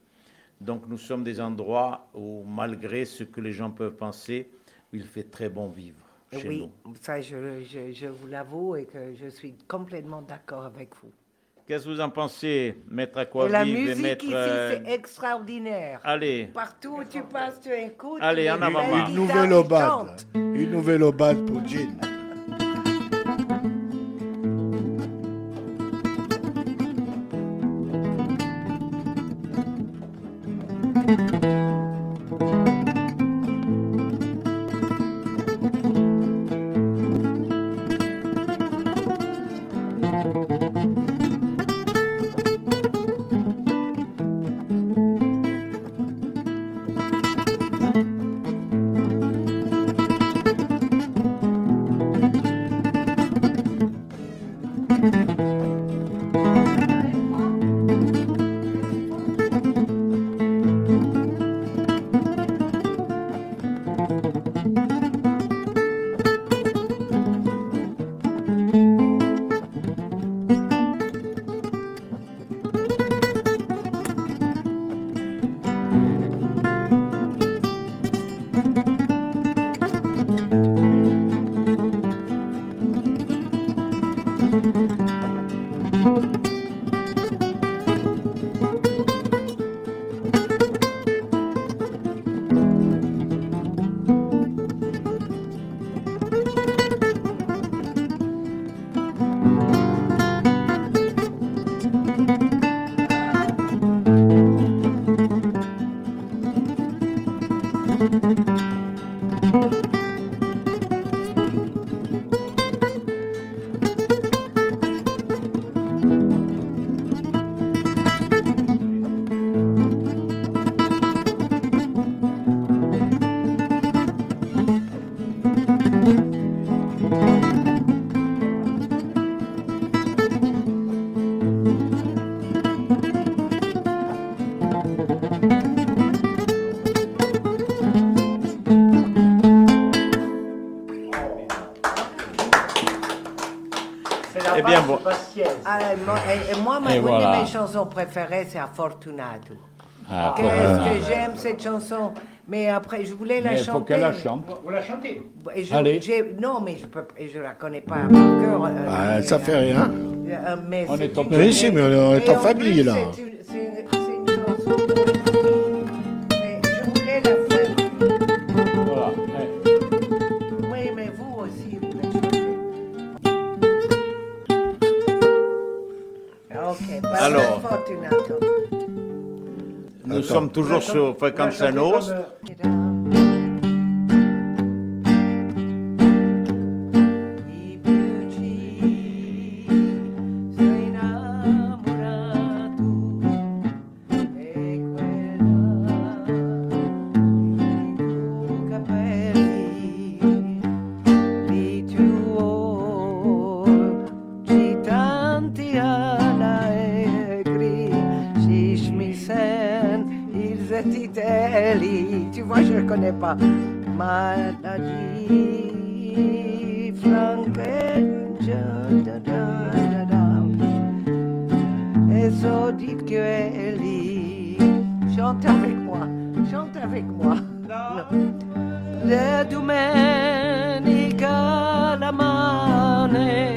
Donc nous sommes des endroits où, malgré ce que les gens peuvent penser, il fait très bon vivre chez oui, nous. ça je, je- je vous l'avoue et que je suis complètement d'accord avec vous. Qu'est-ce que vous en pensez, Maître Aquavive la et musique Maître... ici, euh, c'est extraordinaire. Allez, Partout où tu passes, tu écoutes. Allez, en avant. Une guitares nouvelle obade. Une nouvelle obade pour Jean. Eh Et une voilà. de mes chansons préférées, c'est Fortunato. Ah, Qu'est-ce voilà. que j'aime cette chanson? Mais après, je voulais la Mais il chanter. faut qu'elle la chante. Vous la chantez? Allez. j'ai- non, mais je je la connais pas par cœur. euh, Ah, ça fait rien. euh, mais On est en mais on est en famille, plus, là. C'est sommes toujours sur Fréquence Nostre. è domenica la mane,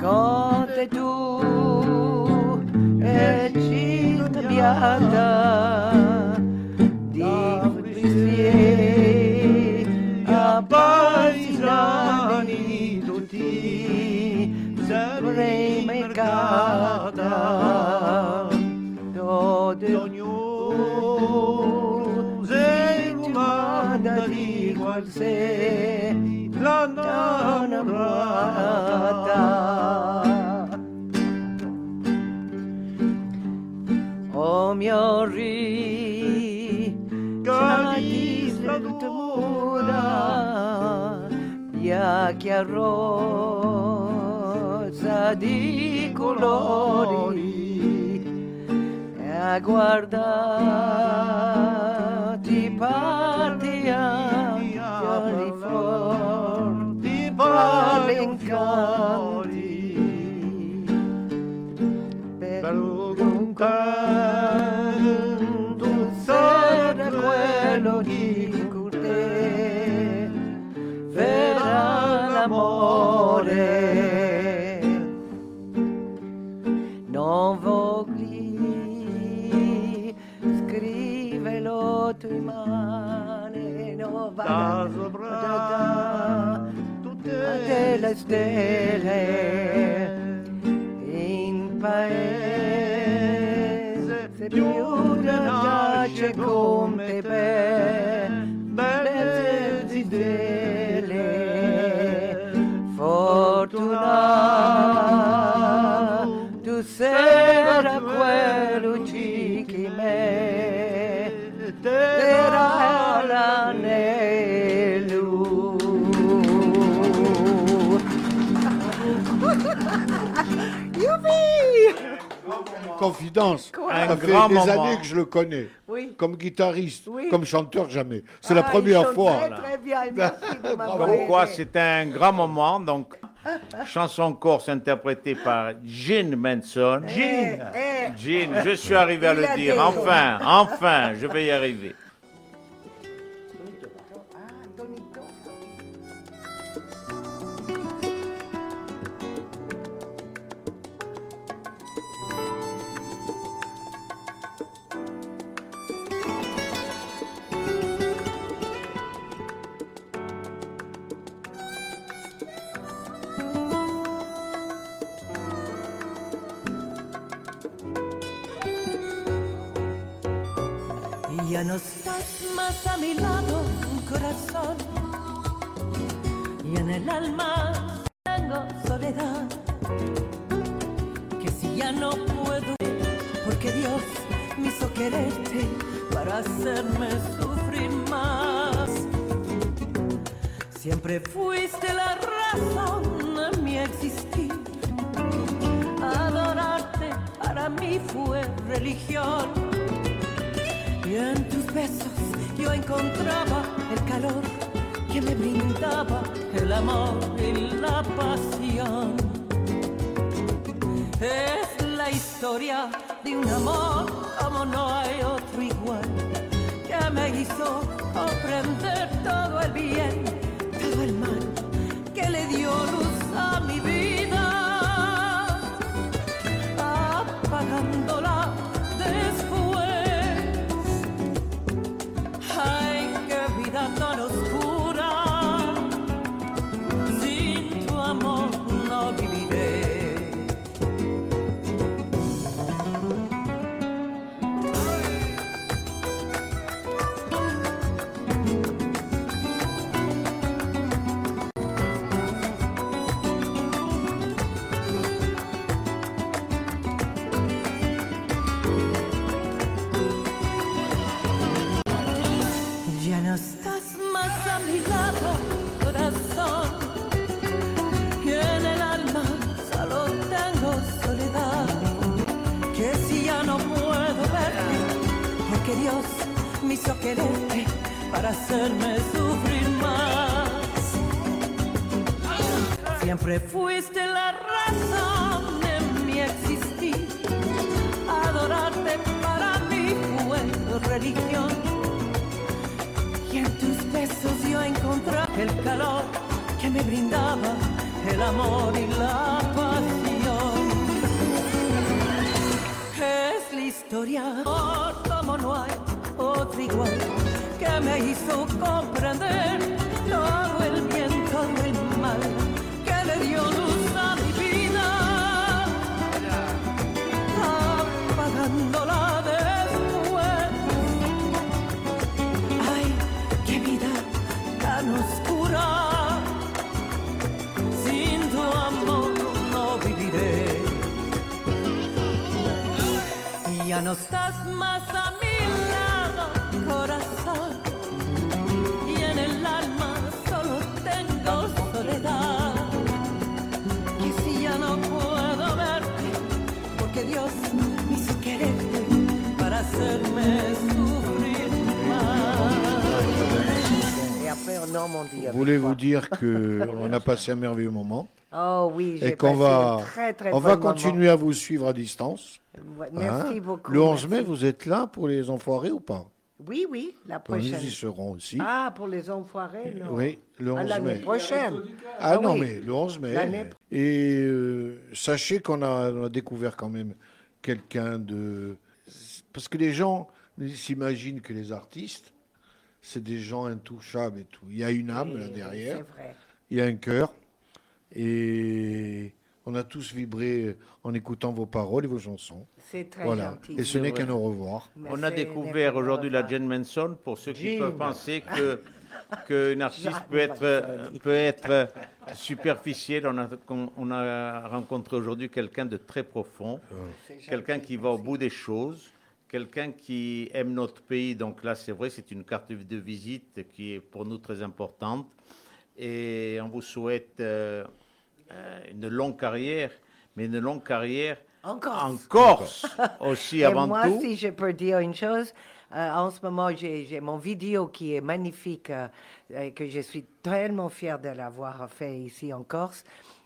code tu e città biata di Cristi a paesani tutti sarei mercata. accolse la nonna Plata. O oh, mio ri, gradisla tua bianca rosa di colori. E a guardati parla palencori. Per un canto sarà quello di te verrà l'amore non vogli scrivelo tu mani no va tutte le stelle in paese. Più giace come te belle stelle fortuna. Tu sera quello Confidence. Quoi Un Ça fait grand des moment. années que je le connais. Oui. Comme guitariste, Oui. comme chanteur, jamais. C'est la Ah, première fois. Très, très bien. Merci de m'avoir Comme quoi, aidé. c'est un grand moment. Donc, chanson corse interprétée par Gene Manson. Eh, eh. Gene, je suis arrivé à Il le dire. des- Enfin, enfin, je vais y arriver. Ya no estás más a mi lado, corazón. Y en el alma tengo soledad. Que si ya no puedo, porque Dios me hizo quererte para hacerme sufrir más. Siempre fuiste la razón de mi existir. Adorarte para mí fue religión. En tus besos yo encontraba el calor que me brindaba el amor y la pasión. Es la historia de un amor como no hay otro igual, que me hizo comprender todo el bien, todo el mal, que le dio luz a mi vida tan oscura. Sin tu amor no viviré. Y ya no estás más a mi lado, corazón. Y en el alma solo tengo soledad. Y si ya no puedo verte, porque Dios me hizo quererte para hacerme sufrir más. Après en Normandie. Voulez-vous dire qu'on (laughs) a passé un merveilleux moment Oh oui, j'ai et qu'on va, un très très on va moment. continuer à vous suivre à distance. Ouais, Merci hein. beaucoup. Le 11 mai, merci. vous êtes là pour les enfoirés ou pas? Oui, oui, la Nous prochaine. y serons aussi. Ah, pour les enfoirés, non. oui, le Ah, 11 l'année mai. prochaine. Ah, Ah non, mais le 11 mai. L'année- Et euh, sachez qu'on a, on a découvert quand même quelqu'un de... Parce que les gens s'imaginent que les artistes, c'est des gens intouchables et tout. Il y a une âme là derrière, vrai. il y a un cœur. Et on a tous vibré en écoutant vos paroles et vos chansons. C'est très Voilà. gentil. Et ce n'est qu'un au revoir. On a découvert aujourd'hui la. Jane Manson pour ceux qui Jim. peuvent penser que (laughs) qu'une artiste peut être peut être superficielle. On a on a rencontré aujourd'hui quelqu'un de très profond, quelqu'un qui va au bout des choses, quelqu'un qui aime notre pays. Donc là, c'est vrai, c'est une carte de visite qui est pour nous très importante. Et on vous souhaite euh, euh, une longue carrière, mais une longue carrière Encore. en Corse (laughs) aussi Et avant moi, tout. si je peux dire une chose, euh, en ce moment, j'ai mon vidéo qui est magnifique, euh, et que je suis tellement fière de l'avoir fait ici en Corse.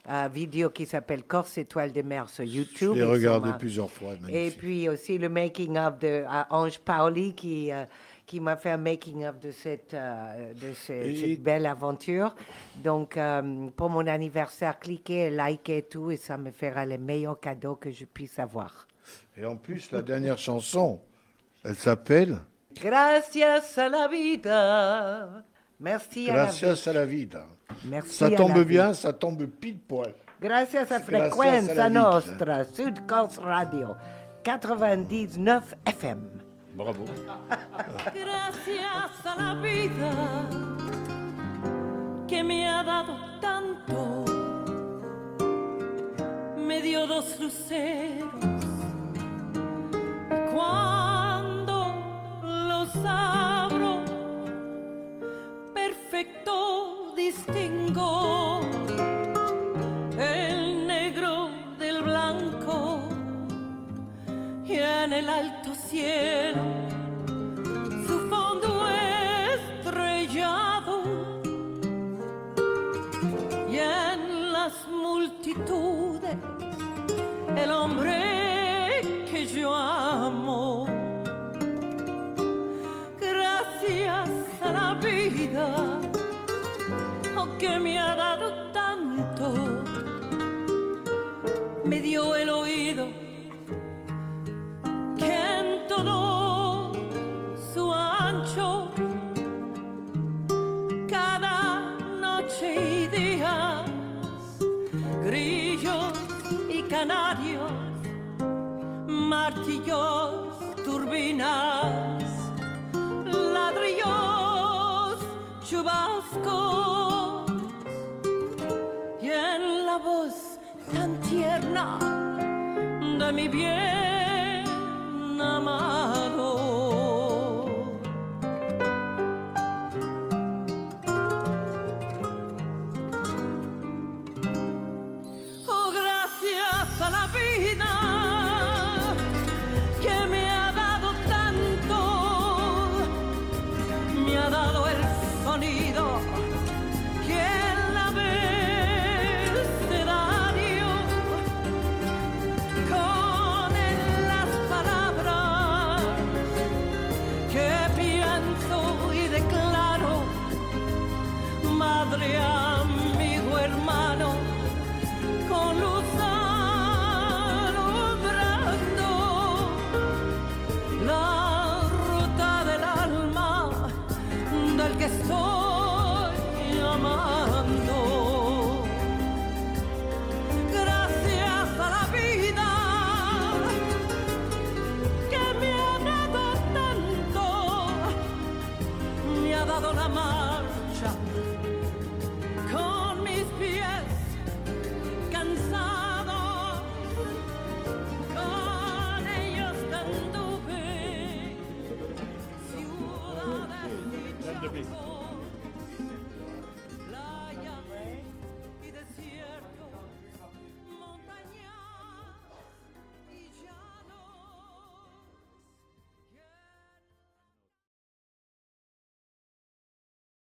Euh, vidéo qui s'appelle Corse Étoile de Mer sur YouTube. Je l'ai et regardé ma- plusieurs fois. Et puis aussi le making of de à Ange Paoli qui euh, qui m'a fait un making of de cette euh, de ce- Et- cette belle aventure. Donc euh, pour mon anniversaire, cliquez, likez tout et ça me fera le meilleur cadeau que je puisse avoir. Et en plus, la dernière chanson, elle s'appelle Gracias a la vida. Merci à la vie. Gracias a la vida. Merci Ça à la tombe vie. bien, ça tombe pile poil. Gracias a Gracias a Frequenza la vida. Nostra, Sud Corse Radio, 99 FM. Bravo. Gracias a la vida que me ha dado tanto, me dio dos luceros. Cuando los abro, perfecto distingo el negro del blanco y en el alto cielo su fondo estrellado y en las multitudes el hombre ladrillos chubascos y en la voz tan tierna de mi bien